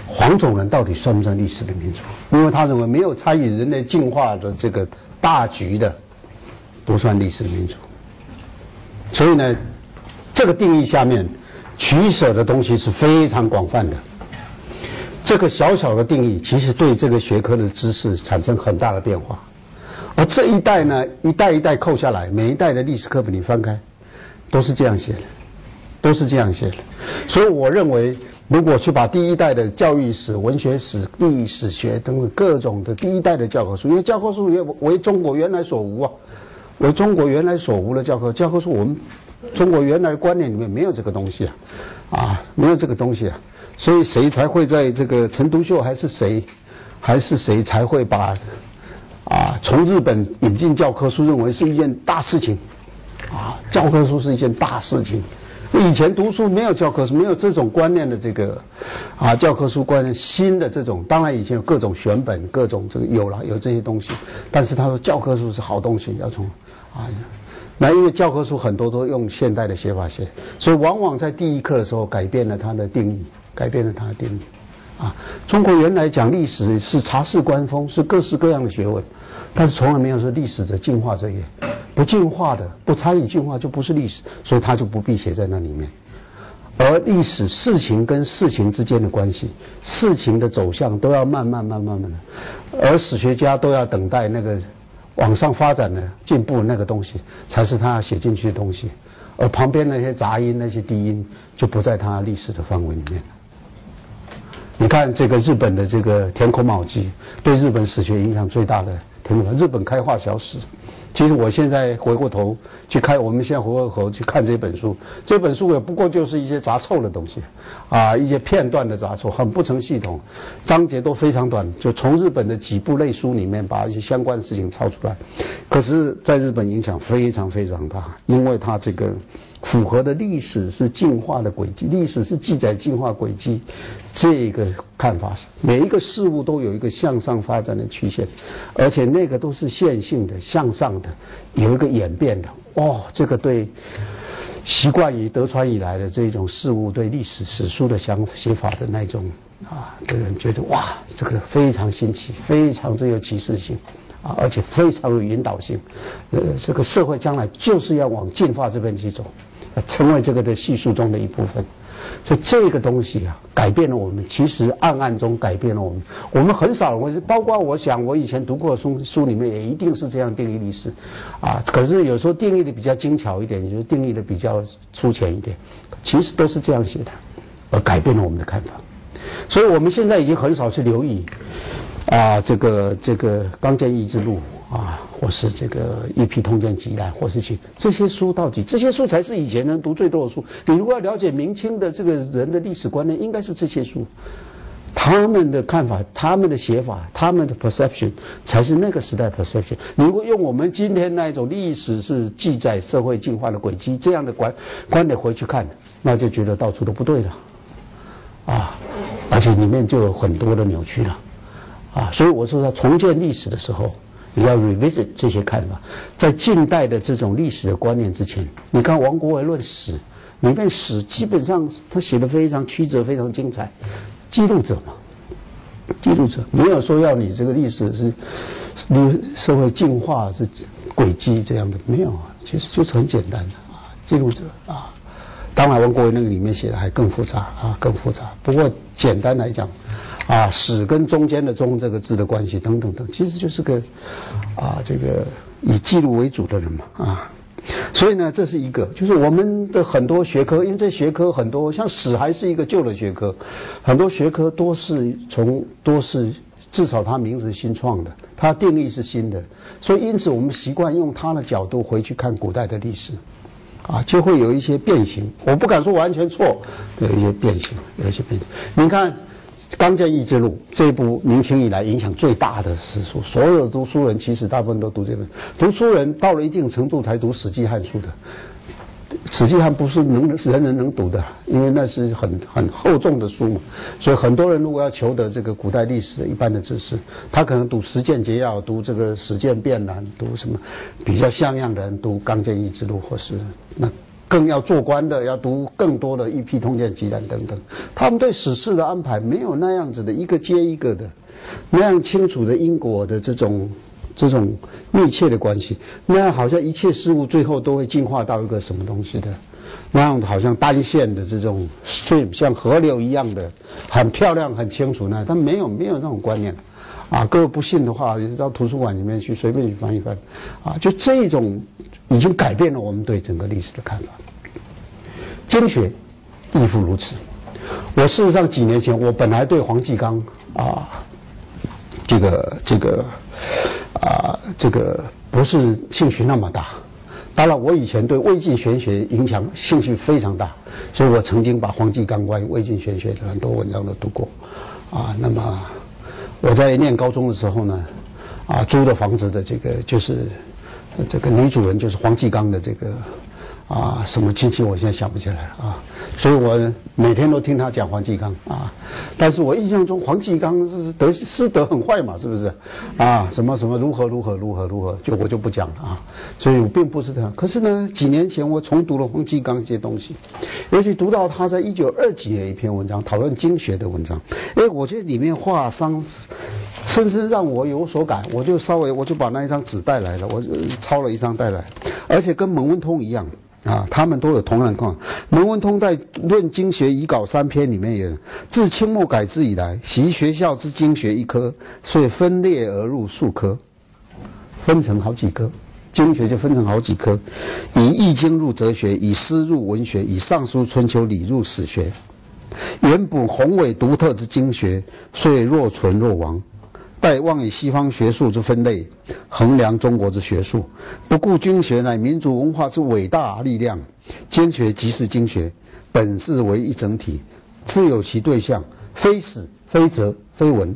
黄种人到底算不算历史的民族？因为他认为没有参与人类进化的这个大局的，不算历史的民族。所以呢，这个定义下面取舍的东西是非常广泛的。这个小小的定义，其实对这个学科的知识产生很大的变化。而这一代呢，一代一代扣下来，每一代的历史课本你翻开，都是这样写的，都是这样写的。所以我认为，如果去把第一代的教育史、文学史、历史学等等各种的第一代的教科书，因为教科书也为中国原来所无啊，为中国原来所无的教科教科书，我们中国原来观念里面没有这个东西啊，啊，没有这个东西啊，所以谁才会在这个陈独秀还是谁，还是谁才会把啊从日本引进教科书认为是一件大事情，啊，教科书是一件大事情。以前读书没有教科书，没有这种观念的这个，啊，教科书观念新的这种，当然以前有各种选本，各种这个有了有这些东西，但是他说教科书是好东西，要从啊，那因为教科书很多都用现代的写法写，所以往往在第一课的时候改变了它的定义，改变了他的定义，啊，中国原来讲历史是察事观风，是各式各样的学问，但是从来没有说历史的进化这一。不进化的，不参与进化就不是历史，所以他就不必写在那里面。而历史事情跟事情之间的关系，事情的走向都要慢慢慢慢慢的，而史学家都要等待那个往上发展的进步那个东西，才是他要写进去的东西。而旁边那些杂音、那些低音就不在他历史的范围里面。你看这个日本的这个田口卯吉，对日本史学影响最大的田口，日本开化小史。其实我现在回过头去看，我们现在回过头去看这本书，这本书也不过就是一些杂凑的东西，啊，一些片段的杂凑，很不成系统，章节都非常短，就从日本的几部类书里面把一些相关的事情抄出来，可是在日本影响非常非常大，因为它这个。符合的历史是进化的轨迹，历史是记载进化轨迹，这个看法是每一个事物都有一个向上发展的曲线，而且那个都是线性的向上的，有一个演变的。哦，这个对习惯于德川以来的这种事物对历史史书的想写法的那种啊的人觉得哇，这个非常新奇，非常之有启示性。啊，而且非常有引导性，呃，这个社会将来就是要往进化这边去走。成为这个的系数中的一部分，所以这个东西啊，改变了我们。其实暗暗中改变了我们。我们很少会，包括我想，我以前读过书，书里面也一定是这样定义历史，啊，可是有时候定义的比较精巧一点，就是定义的比较粗浅一点，其实都是这样写的，而改变了我们的看法。所以我们现在已经很少去留意，啊，这个这个刚建义之路。啊，或是这个《一批通鉴集览》，或是去这些书，到底这些书才是以前人读最多的书。你如果要了解明清的这个人的历史观念，应该是这些书，他们的看法、他们的写法、他们的 perception 才是那个时代 perception。如果用我们今天那一种历史是记载社会进化的轨迹这样的观观点回去看，那就觉得到处都不对了，啊，而且里面就有很多的扭曲了，啊，所以我说在重建历史的时候。你要 revisit 这些看法，在近代的这种历史的观念之前，你看王国维论史，里面史基本上他写的非常曲折，非常精彩，记录者嘛，记录者没有说要你这个历史是，你社会进化是轨迹这样的，没有啊，其实就是很简单的啊，记录者啊，当然王国维那个里面写的还更复杂啊，更复杂，不过简单来讲。啊，史跟中间的“中”这个字的关系等等等，其实就是个啊，这个以记录为主的人嘛啊，所以呢，这是一个，就是我们的很多学科，因为这学科很多，像史还是一个旧的学科，很多学科都是从都是至少它名字新创的，它定义是新的，所以因此我们习惯用它的角度回去看古代的历史，啊，就会有一些变形，我不敢说完全错，有一些变形，有一些变形，你看。《刚建义之路》这部明清以来影响最大的史书，所有读书人其实大部分都读这本。读书人到了一定程度才读《史记》《汉书》的，《史记》汉不是能人人能读的，因为那是很很厚重的书嘛。所以很多人如果要求得这个古代历史一般的知识，他可能读《实践节要》，读这个《史见变难》，读什么比较像样的人读《刚建义之路》，或是那。更要做官的，要读更多的一批通鉴集览等等。他们对史事的安排没有那样子的一个接一个的，那样清楚的因果的这种这种密切的关系，那样好像一切事物最后都会进化到一个什么东西的，那样好像单线的这种 stream 像河流一样的很漂亮很清楚呢。他没有没有那种观念，啊，各位不信的话，到图书馆里面去随便去翻一翻，啊，就这种。已经改变了我们对整个历史的看法。经学亦复如此。我事实上几年前，我本来对黄继刚啊，这个这个啊，这个不是兴趣那么大。当然，我以前对魏晋玄学影响兴趣非常大，所以我曾经把黄继刚关于魏晋玄学的很多文章都读过。啊，那么我在念高中的时候呢，啊，租的房子的这个就是这个女主人就是黄继刚的这个。啊，什么亲戚我现在想不起来了啊，所以我每天都听他讲黄继刚啊，但是我印象中黄继刚是德师德很坏嘛，是不是？啊，什么什么如何如何如何如何，就我就不讲了啊，所以我并不是这样。可是呢，几年前我重读了黄继刚一些东西，尤其读到他在一九二几年一篇文章讨论经学的文章，哎，我觉得里面话伤，深深让我有所感，我就稍微我就把那一张纸带来了，我抄了一张带来，而且跟蒙文通一样。啊，他们都有同样况。蒙文通在《论经学遗稿》三篇里面有，自清末改制以来，习学校之经学一科，所以分裂而入数科，分成好几科，经学就分成好几科，以易经入哲学，以诗入文学，以尚书春秋礼入史学，原本宏伟独特之经学，遂若存若亡。待望以西方学术之分类衡量中国之学术，不顾经学乃民族文化之伟大力量。兼学即是经学，本是为一整体，自有其对象，非史非哲非文，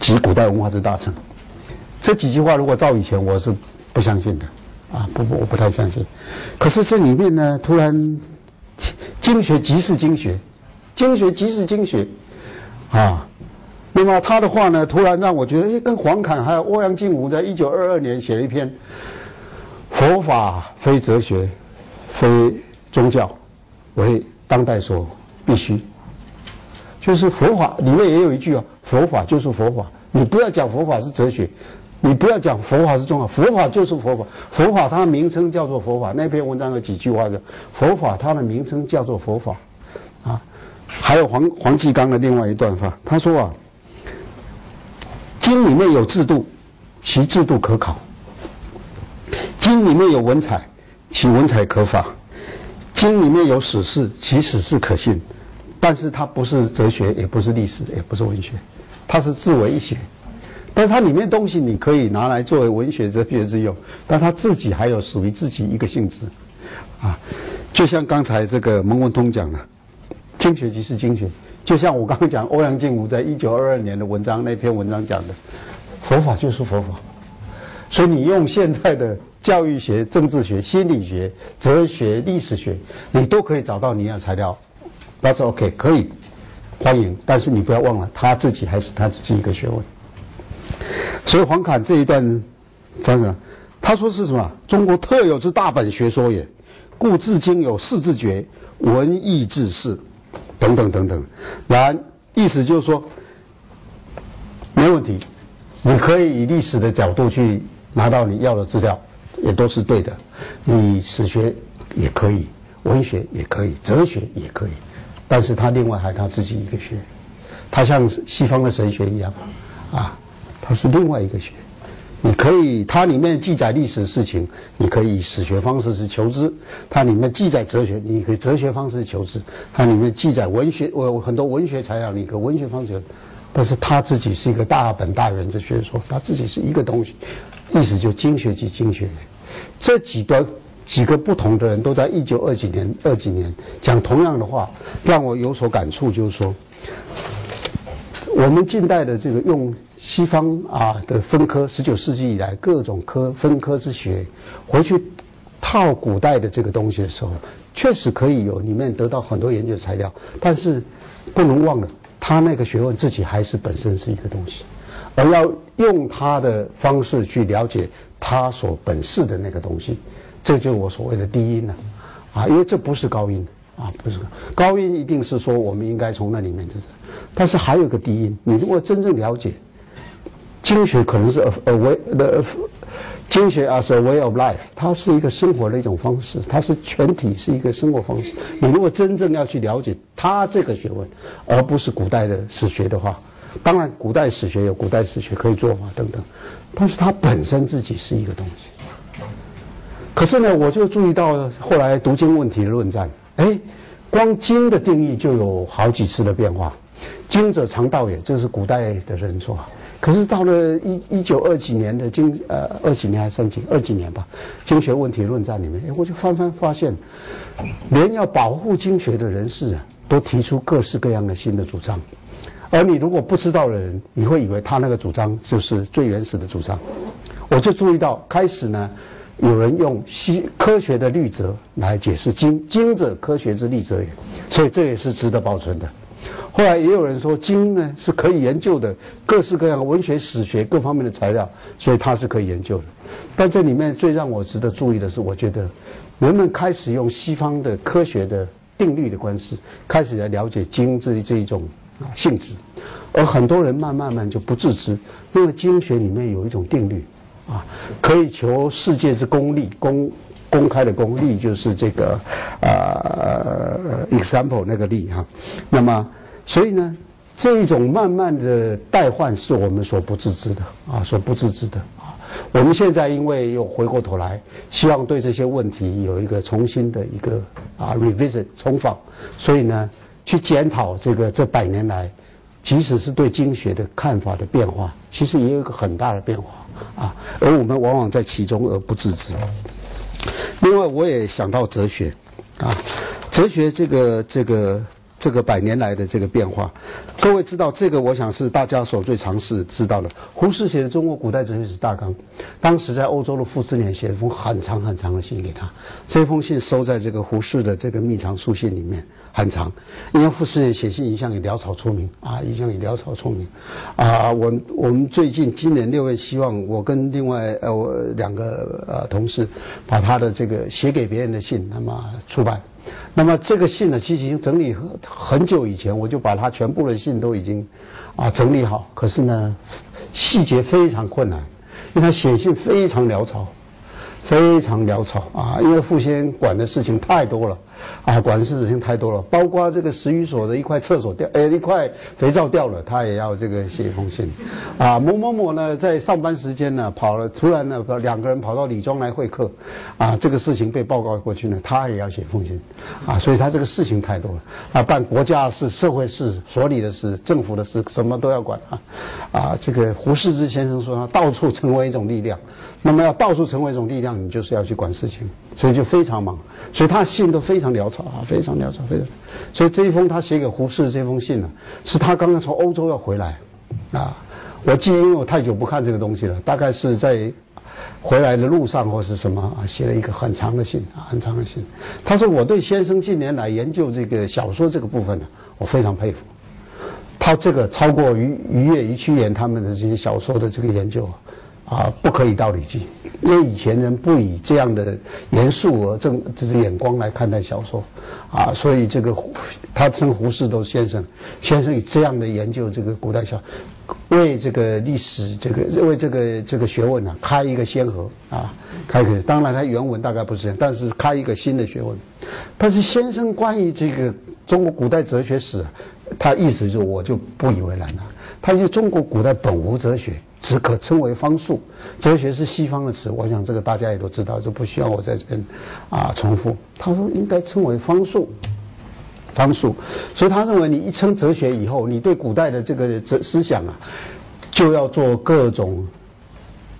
即古代文化之大成。这几句话如果照以前，我是不相信的，啊，不不，我不太相信。可是这里面呢，突然经学即是经学，经学即是经学，啊。那么他的话呢，突然让我觉得，哎，跟黄侃还有欧阳靖无在一九二二年写了一篇《佛法非哲学，非宗教，为当代所必须》，就是佛法里面也有一句啊，佛法就是佛法，你不要讲佛法是哲学，你不要讲佛法是宗教，佛法就是佛法，佛法它的名称叫做佛法。那篇文章有几句话的，佛法它的名称叫做佛法，啊，还有黄黄继刚的另外一段话，他说啊。经里面有制度，其制度可考；经里面有文采，其文采可法；经里面有史事，其史事可信。但是它不是哲学，也不是历史，也不是文学，它是自为一学。但它里面东西你可以拿来作为文学、哲学之用，但它自己还有属于自己一个性质。啊，就像刚才这个蒙文通讲的，经学即是经学。就像我刚刚讲欧阳靖无在一九二二年的文章那篇文章讲的，佛法就是佛法，所以你用现在的教育学、政治学、心理学、哲学、历史学，你都可以找到你要材料，那是 OK 可以欢迎，但是你不要忘了他自己还是他自己一个学问。所以黄侃这一段，真的，他说是什么？中国特有之大本学说也，故至今有四字诀，文艺治世。等等等等，然意思就是说，没问题，你可以以历史的角度去拿到你要的资料，也都是对的。你史学也可以，文学也可以，哲学也可以，但是他另外还他自己一个学，他像西方的神学一样，啊，他是另外一个学。你可以，它里面记载历史的事情，你可以史学方式去求知；它里面记载哲学，你可以哲学方式求知；它里面记载文学，我有很多文学材料，你可以文学方式。但是他自己是一个大本大源之学说，他自己是一个东西，意思就经学即经学。这几段几个不同的人都在一九二几年、二几年讲同样的话，让我有所感触，就是说，我们近代的这个用。西方啊的分科，十九世纪以来各种科分科之学，回去套古代的这个东西的时候，确实可以有里面得到很多研究材料。但是不能忘了，他那个学问自己还是本身是一个东西，而要用他的方式去了解他所本是的那个东西，这就是我所谓的低音了啊，因为这不是高音啊，不是高音，一定是说我们应该从那里面就是，但是还有个低音，你如果真正了解。经学可能是 a a way 的经学 as a way of life，它是一个生活的一种方式，它是全体是一个生活方式。你如果真正要去了解它这个学问，而不是古代的史学的话，当然古代史学有古代史学可以做嘛等等，但是它本身自己是一个东西。可是呢，我就注意到后来读经问题的论战，哎，光经的定义就有好几次的变化。经者常道也，这是古代的人说。可是到了一一九二几年的经呃二几年还是三几二几年吧，经学问题论战里面，我就翻翻发现，连要保护经学的人士啊，都提出各式各样的新的主张。而你如果不知道的人，你会以为他那个主张就是最原始的主张。我就注意到，开始呢，有人用西科学的律则来解释经，经者科学之律则也，所以这也是值得保存的。后来也有人说，经呢是可以研究的，各式各样文学、史学各方面的材料，所以它是可以研究的。但这里面最让我值得注意的是，我觉得人们开始用西方的科学的定律的关系，开始来了解经这这一种。性质，而很多人慢慢慢就不自知，因为经学里面有一种定律，啊，可以求世界之公利，公公开的公利就是这个呃 example 那个利哈，那么所以呢，这一种慢慢的代换是我们所不自知的啊，所不自知的啊，我们现在因为又回过头来，希望对这些问题有一个重新的一个啊 revisit 重访，所以呢。去检讨这个这百年来，即使是对经学的看法的变化，其实也有一个很大的变化。啊，而我们往往在其中而不自知。另外，我也想到哲学啊，哲学这个这个。这个百年来的这个变化，各位知道这个，我想是大家所最尝试知道的。胡适写的《中国古代哲学史大纲》，当时在欧洲的傅斯年写了封很长很长的信给他，这封信收在这个胡适的这个秘藏书信里面，很长。因为傅斯年写信一向以潦草出名啊，一向以潦草出名啊。我我们最近今年六月，希望我跟另外呃我两个呃同事，把他的这个写给别人的信，那么出版。那么这个信呢，其实已经整理很很久以前，我就把它全部的信都已经啊整理好。可是呢，细节非常困难，因为他写信非常潦草，非常潦草啊，因为傅先管的事情太多了。啊，管事情太多了，包括这个食语所的一块厕所掉，哎，一块肥皂掉了，他也要这个写一封信。啊，某某某呢，在上班时间呢，跑了，突然呢，两个人跑到李庄来会客，啊，这个事情被报告过去呢，他也要写封信。啊，所以他这个事情太多了。啊，办国家事、社会事、所里的事、政府的事，什么都要管啊。啊，这个胡适之先生说，他到处成为一种力量。那么要到处成为一种力量，你就是要去管事情，所以就非常忙。所以他的信都非常潦草啊，非常潦草，非常。所以这一封他写给胡适的这封信呢，是他刚刚从欧洲要回来，啊，我记，因为我太久不看这个东西了，大概是在回来的路上或是什么啊，写了一个很长的信啊，很长的信。他说我对先生近年来研究这个小说这个部分呢，我非常佩服。他这个超过于于越、于屈原他们的这些小说的这个研究。啊，啊不可以到《礼记，因为以前人不以这样的严肃而正这是眼光来看待小说，啊，所以这个他称胡适都先生，先生以这样的研究这个古代小，为这个历史这个为这个这个学问呢开一个先河。啊，开个当然他原文大概不是这样，但是开一个新的学问，但是先生关于这个中国古代哲学史，他意思就我就不以为然了，他就中国古代本无哲学。只可称为方术，哲学是西方的词，我想这个大家也都知道，就不需要我在这边啊重复。他说应该称为方术，方术，所以他认为你一称哲学以后，你对古代的这个哲思想啊，就要做各种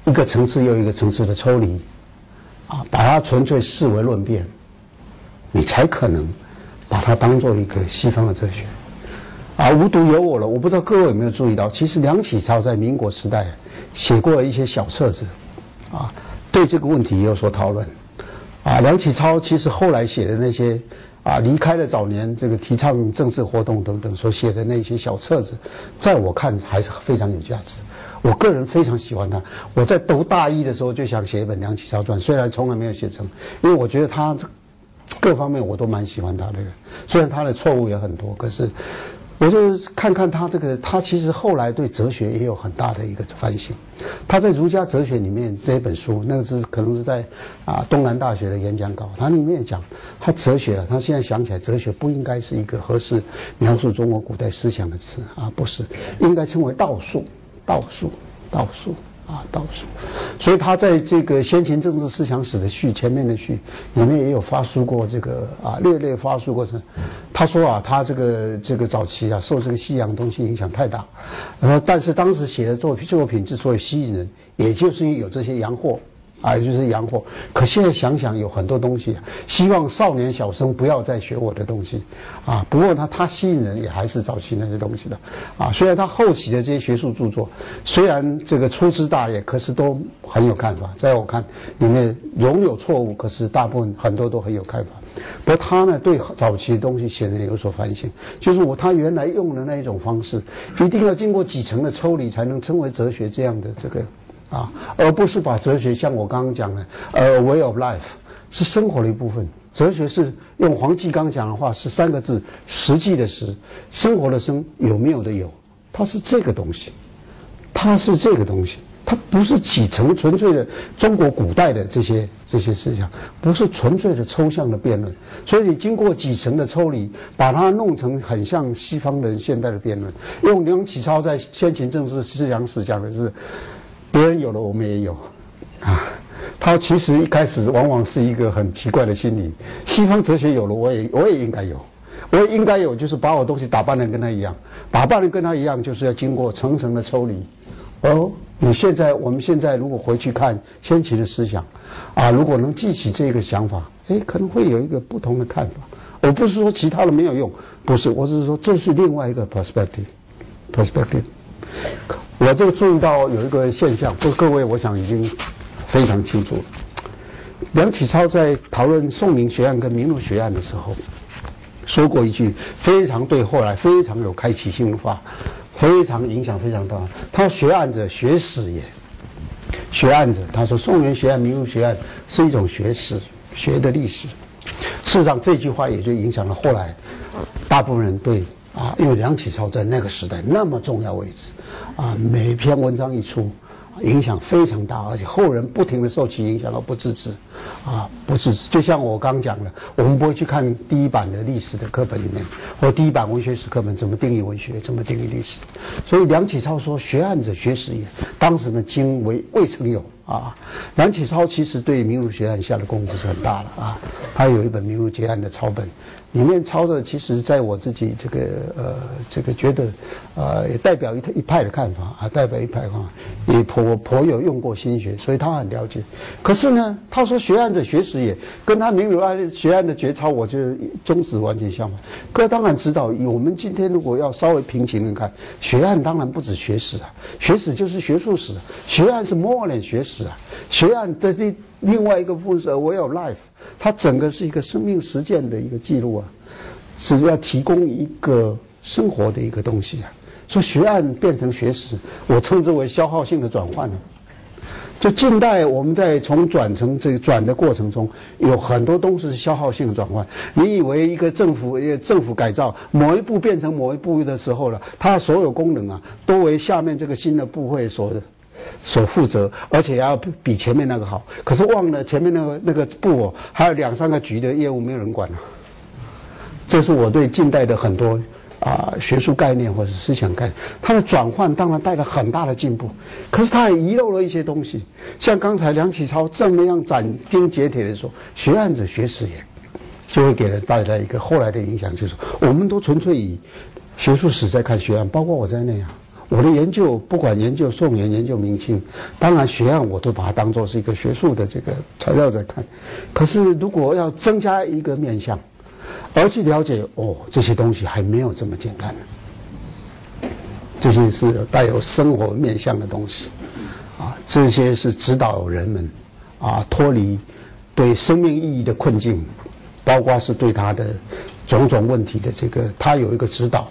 一个层次又一个层次的抽离，啊，把它纯粹视为论辩，你才可能把它当做一个西方的哲学。啊，无独有我了，我不知道各位有没有注意到，其实梁启超在民国时代写过一些小册子，啊，对这个问题也有所讨论。啊，梁启超其实后来写的那些，啊，离开了早年这个提倡政治活动等等所写的那些小册子，在我看还是非常有价值。我个人非常喜欢他，我在读大一的时候就想写一本梁启超传，虽然从来没有写成，因为我觉得他各方面我都蛮喜欢他的人，虽然他的错误也很多，可是。我就看看他这个，他其实后来对哲学也有很大的一个反省。他在儒家哲学里面这一本书，那个是可能是在啊东南大学的演讲稿，他里面讲他哲学啊，他现在想起来，哲学不应该是一个合适描述中国古代思想的词啊，不是，应该称为道术，道术，道术啊，倒数。所以他在这个先秦政治思想史的序前面的序里面也有发出过这个啊，略略发出过是，他说啊，他这个这个早期啊，受这个西洋东西影响太大，然后，但是当时写的作品作品之所以吸引人，也就是因为有这些洋货。啊，就是洋货。可现在想想，有很多东西，希望少年小生不要再学我的东西，啊。不过呢，他吸引人也还是早期那些东西的，啊。虽然他后期的这些学术著作，虽然这个粗枝大叶，可是都很有看法。在我看里面，拥有错误，可是大部分很多都很有看法。不过他呢，对早期的东西显然有所反省，就是我他原来用的那一种方式，一定要经过几层的抽离，才能称为哲学这样的这个。啊，而不是把哲学像我刚刚讲的，呃，way of life 是生活的一部分。哲学是用黄继刚讲的话是三个字：实际的实，生活的生，有没有的有。它是这个东西，它是这个东西，它不是几层纯粹的中国古代的这些这些思想，不是纯粹的抽象的辩论。所以你经过几层的抽离，把它弄成很像西方人现代的辩论。用梁启超在《先秦政治思想史》讲的是。别人有了，我们也有，啊，他其实一开始往往是一个很奇怪的心理。西方哲学有了，我也我也应该有，我也应该有，就是把我东西打扮的跟他一样，打扮的跟他一样，就是要经过层层的抽离。哦，你现在我们现在如果回去看先秦的思想，啊，如果能记起这个想法，哎，可能会有一个不同的看法。我不是说其他的没有用，不是，我是说这是另外一个 perspective，perspective。我这个注意到有一个现象，不，各位我想已经非常清楚了。梁启超在讨论宋明学案跟明儒学案的时候，说过一句非常对，后来非常有开启性的话，非常影响非常大。他：“学案者，学史也。学案者，他说宋元学案、明儒学案是一种学史，学的历史。事实上，这句话也就影响了后来大部分人对。”啊，因为梁启超在那个时代那么重要位置，啊，每一篇文章一出。影响非常大，而且后人不停的受其影响而不自知，啊，不自知。就像我刚讲的，我们不会去看第一版的历史的课本里面，或第一版文学史课本怎么定义文学，怎么定义历史。所以梁启超说：“学案者学史也。”当时呢，经为未曾有啊。梁启超其实对明儒学案下的功夫是很大的啊。他有一本明儒学案的抄本，里面抄的其实在我自己这个呃这个觉得，呃也代表一一派的看法啊，代表一派看法，也颇。颇有用过心学，所以他很了解。可是呢，他说学案者学史也，跟他明儒案学案的绝操，我就宗旨完全相反。哥当然知道，我们今天如果要稍微平行的看，学案当然不止学史啊，学史就是学术史，学案是 more than 学史啊。学案的另另外一个部分是 way of life，它整个是一个生命实践的一个记录啊，是要提供一个生活的一个东西啊。说学案变成学史，我称之为消耗性的转换呢。就近代我们在从转成这个转的过程中，有很多东西是消耗性的转换。你以为一个政府政府改造某一步变成某一步的时候了，它所有功能啊都为下面这个新的部会所所负责，而且要比前面那个好。可是忘了前面那个那个部哦，还有两三个局的业务没有人管了。这是我对近代的很多。啊，学术概念或者思想概念，它的转换当然带来很大的进步，可是它也遗漏了一些东西。像刚才梁启超这么样斩钉截铁的说：“学案者学史也”，就会给人带来一个后来的影响，就是我们都纯粹以学术史在看学案，包括我在内啊。我的研究不管研究宋元、研究明清，当然学案我都把它当做是一个学术的这个材料在看。可是如果要增加一个面向，而去了解哦，这些东西还没有这么简单。这些是带有生活面向的东西，啊，这些是指导人们啊脱离对生命意义的困境，包括是对他的种种问题的这个，他有一个指导，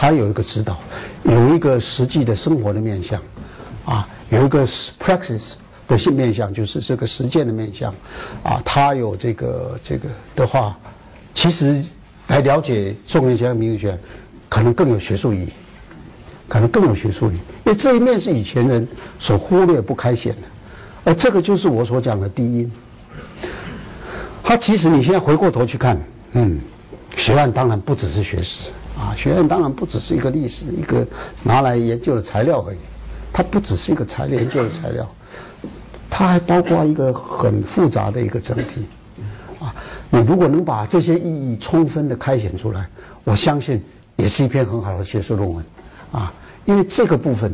他有一个指导，有一个实际的生活的面向，啊，有一个 praxis 的性面向，就是这个实践的面向，啊，他有这个这个的话。其实，来了解宋元学和、明儒学，可能更有学术意义，可能更有学术意义，因为这一面是以前人所忽略不开显的，而这个就是我所讲的第一。他其实你现在回过头去看，嗯，学案当然不只是学识啊，学院当然不只是一个历史一个拿来研究的材料而已，它不只是一个材料研究的材料，它还包括一个很复杂的一个整体。啊，你如果能把这些意义充分的开显出来，我相信也是一篇很好的学术论文。啊，因为这个部分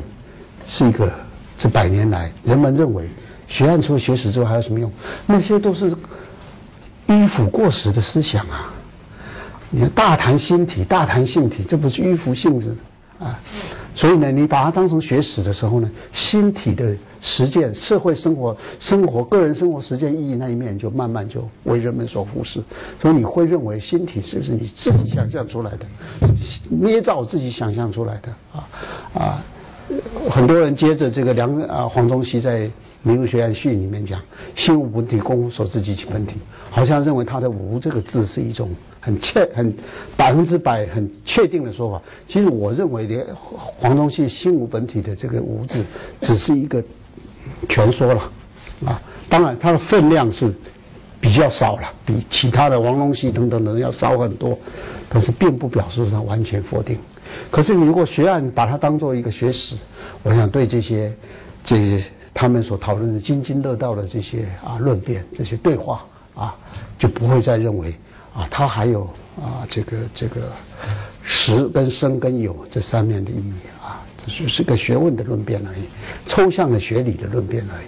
是一个这百年来人们认为学案除了学史之外还有什么用？那些都是迂腐过时的思想啊！你看大谈心体，大谈性体，这不是迂腐性质啊？所以呢，你把它当成学史的时候呢，心体的实践、社会生活、生活、个人生活实践意义那一面，就慢慢就为人们所忽视。所以你会认为心体是不是你自己想象出来的，捏造自己想象出来的啊啊！很多人接着这个梁啊黄宗羲在《民族学院序》里面讲“心无本体，功无所知即其本体”，好像认为他的“无”这个字是一种。很确很百分之百很确定的说法，其实我认为连黄宗羲心无本体的这个“无”字，只是一个全说了啊。当然，它的分量是比较少了，比其他的王龙溪等等的人要少很多，但是并不表示上完全否定。可是你如果学案把它当做一个学史，我想对这些这些他们所讨论的津津乐道的这些啊论辩、这些对话啊，就不会再认为。啊，它还有啊，这个这个实跟生跟有这三面的意义啊，这是个学问的论辩而已，抽象的学理的论辩而已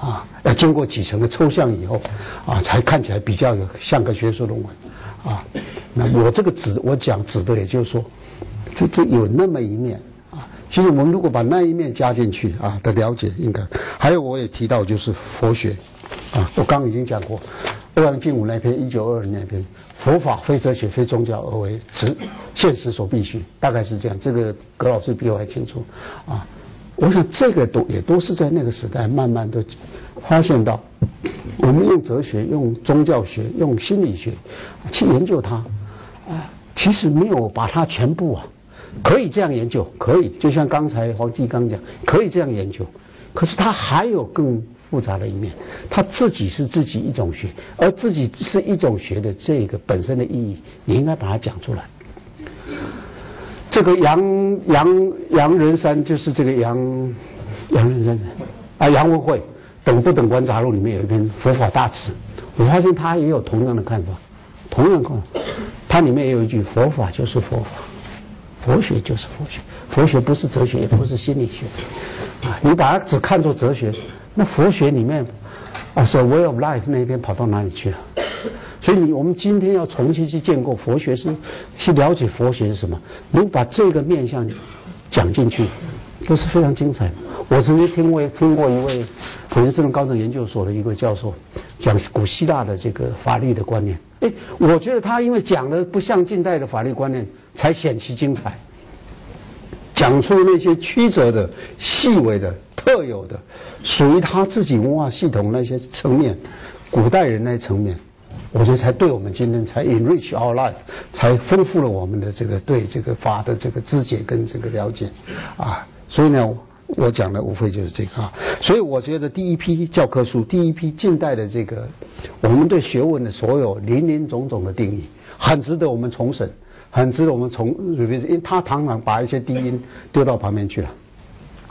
啊，要经过几层的抽象以后啊，才看起来比较有像个学术论文啊。那我这个指我讲指的，也就是说，这这有那么一面啊。其实我们如果把那一面加进去啊的了解，应该还有我也提到就是佛学啊，我刚已经讲过。欧阳靖武那篇，一九二二那篇，佛法非哲学非宗教而为实现实所必须，大概是这样。这个葛老师比我还清楚啊。我想这个都也都是在那个时代慢慢的发现到，我们用哲学、用宗教学、用心理学去研究它啊，其实没有把它全部啊，可以这样研究，可以，就像刚才黄继刚讲，可以这样研究，可是它还有更。复杂的一面，他自己是自己一种学，而自己是一种学的这个本身的意义，你应该把它讲出来。这个杨杨杨仁山就是这个杨杨仁山啊，杨文慧《等不等观杂录》里面有一篇佛法大辞，我发现他也有同样的看法，同样看法，他里面也有一句：佛法就是佛法，佛学就是佛学，佛学不是哲学，也不是心理学啊，你把它只看作哲学。那佛学里面，啊，是 way of life 那边跑到哪里去了？所以你我们今天要重新去建构佛学，是去了解佛学是什么？能把这个面向讲进去，都是非常精彩。我曾经听过听过一位普林斯顿高等研究所的一个教授讲古希腊的这个法律的观念。哎，我觉得他因为讲的不像近代的法律观念，才显其精彩。讲出那些曲折的、细微的。特有的，属于他自己文化系统那些层面，古代人那层面，我觉得才对我们今天才 enrich our life，才丰富了我们的这个对这个法的这个知解跟这个了解，啊，所以呢，我讲的无非就是这个啊，所以我觉得第一批教科书，第一批近代的这个我们对学问的所有林林总总的定义，很值得我们重审，很值得我们从，因为他常常把一些低音丢到旁边去了。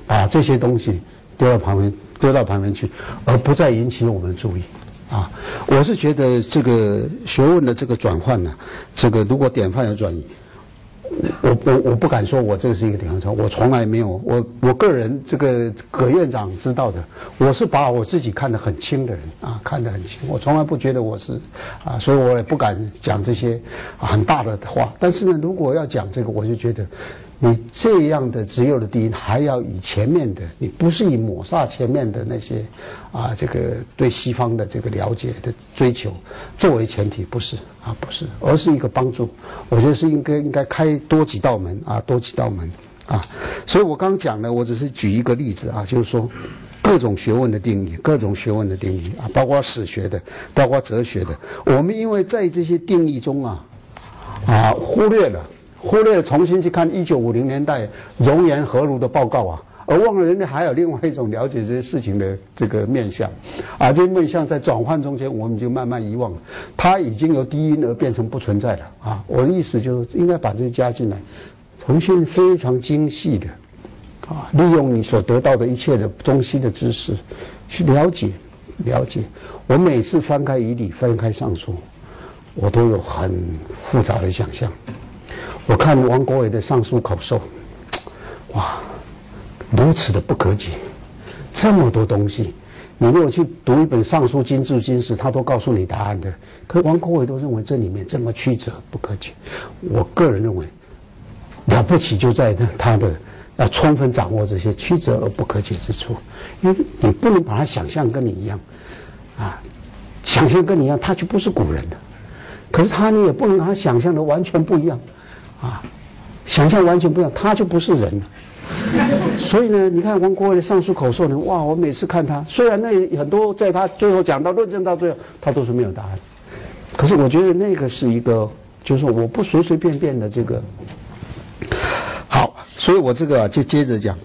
把这些东西丢到旁边，丢到旁边去，而不再引起我们注意。啊，我是觉得这个学问的这个转换呢，这个如果典范要转移。我我我不敢说，我这个是一个典范，我从来没有，我我个人这个葛院长知道的，我是把我自己看得很轻的人啊，看得很轻，我从来不觉得我是啊，所以我也不敢讲这些很大的话。但是呢，如果要讲这个，我就觉得。你这样的只有的第一，还要以前面的，你不是以抹煞前面的那些，啊，这个对西方的这个了解的追求作为前提，不是啊，不是，而是一个帮助。我觉得是应该应该开多几道门啊，多几道门啊。所以我刚讲呢，我只是举一个例子啊，就是说各种学问的定义，各种学问的定义啊，包括史学的，包括哲学的，我们因为在这些定义中啊，啊，忽略了。忽略了重新去看一九五零年代熔岩何如的报告啊，而忘了人家还有另外一种了解这些事情的这个面相，啊，这些面相在转换中间我们就慢慢遗忘了，它已经由低音而变成不存在了啊。我的意思就是应该把这些加进来，重新非常精细的啊，利用你所得到的一切的中西的知识，去了解了解。我每次翻开仪礼，翻开上书，我都有很复杂的想象。我看王国维的上书口授，哇，如此的不可解，这么多东西。你如果去读一本《尚书金注经史》，他都告诉你答案的。可王国维都认为这里面这么曲折不可解。我个人认为，了不起就在他的要充分掌握这些曲折而不可解之处，因为你不能把他想象跟你一样，啊，想象跟你一样，他就不是古人的。可是他你也不能把他想象的完全不一样，啊，想象完全不一样，他就不是人了。所以呢，你看王国维的上书口授呢，哇！我每次看他，虽然那很多在他最后讲到论证到最后，他都是没有答案。可是我觉得那个是一个，就是我不随随便便的这个。好，所以我这个就接着讲。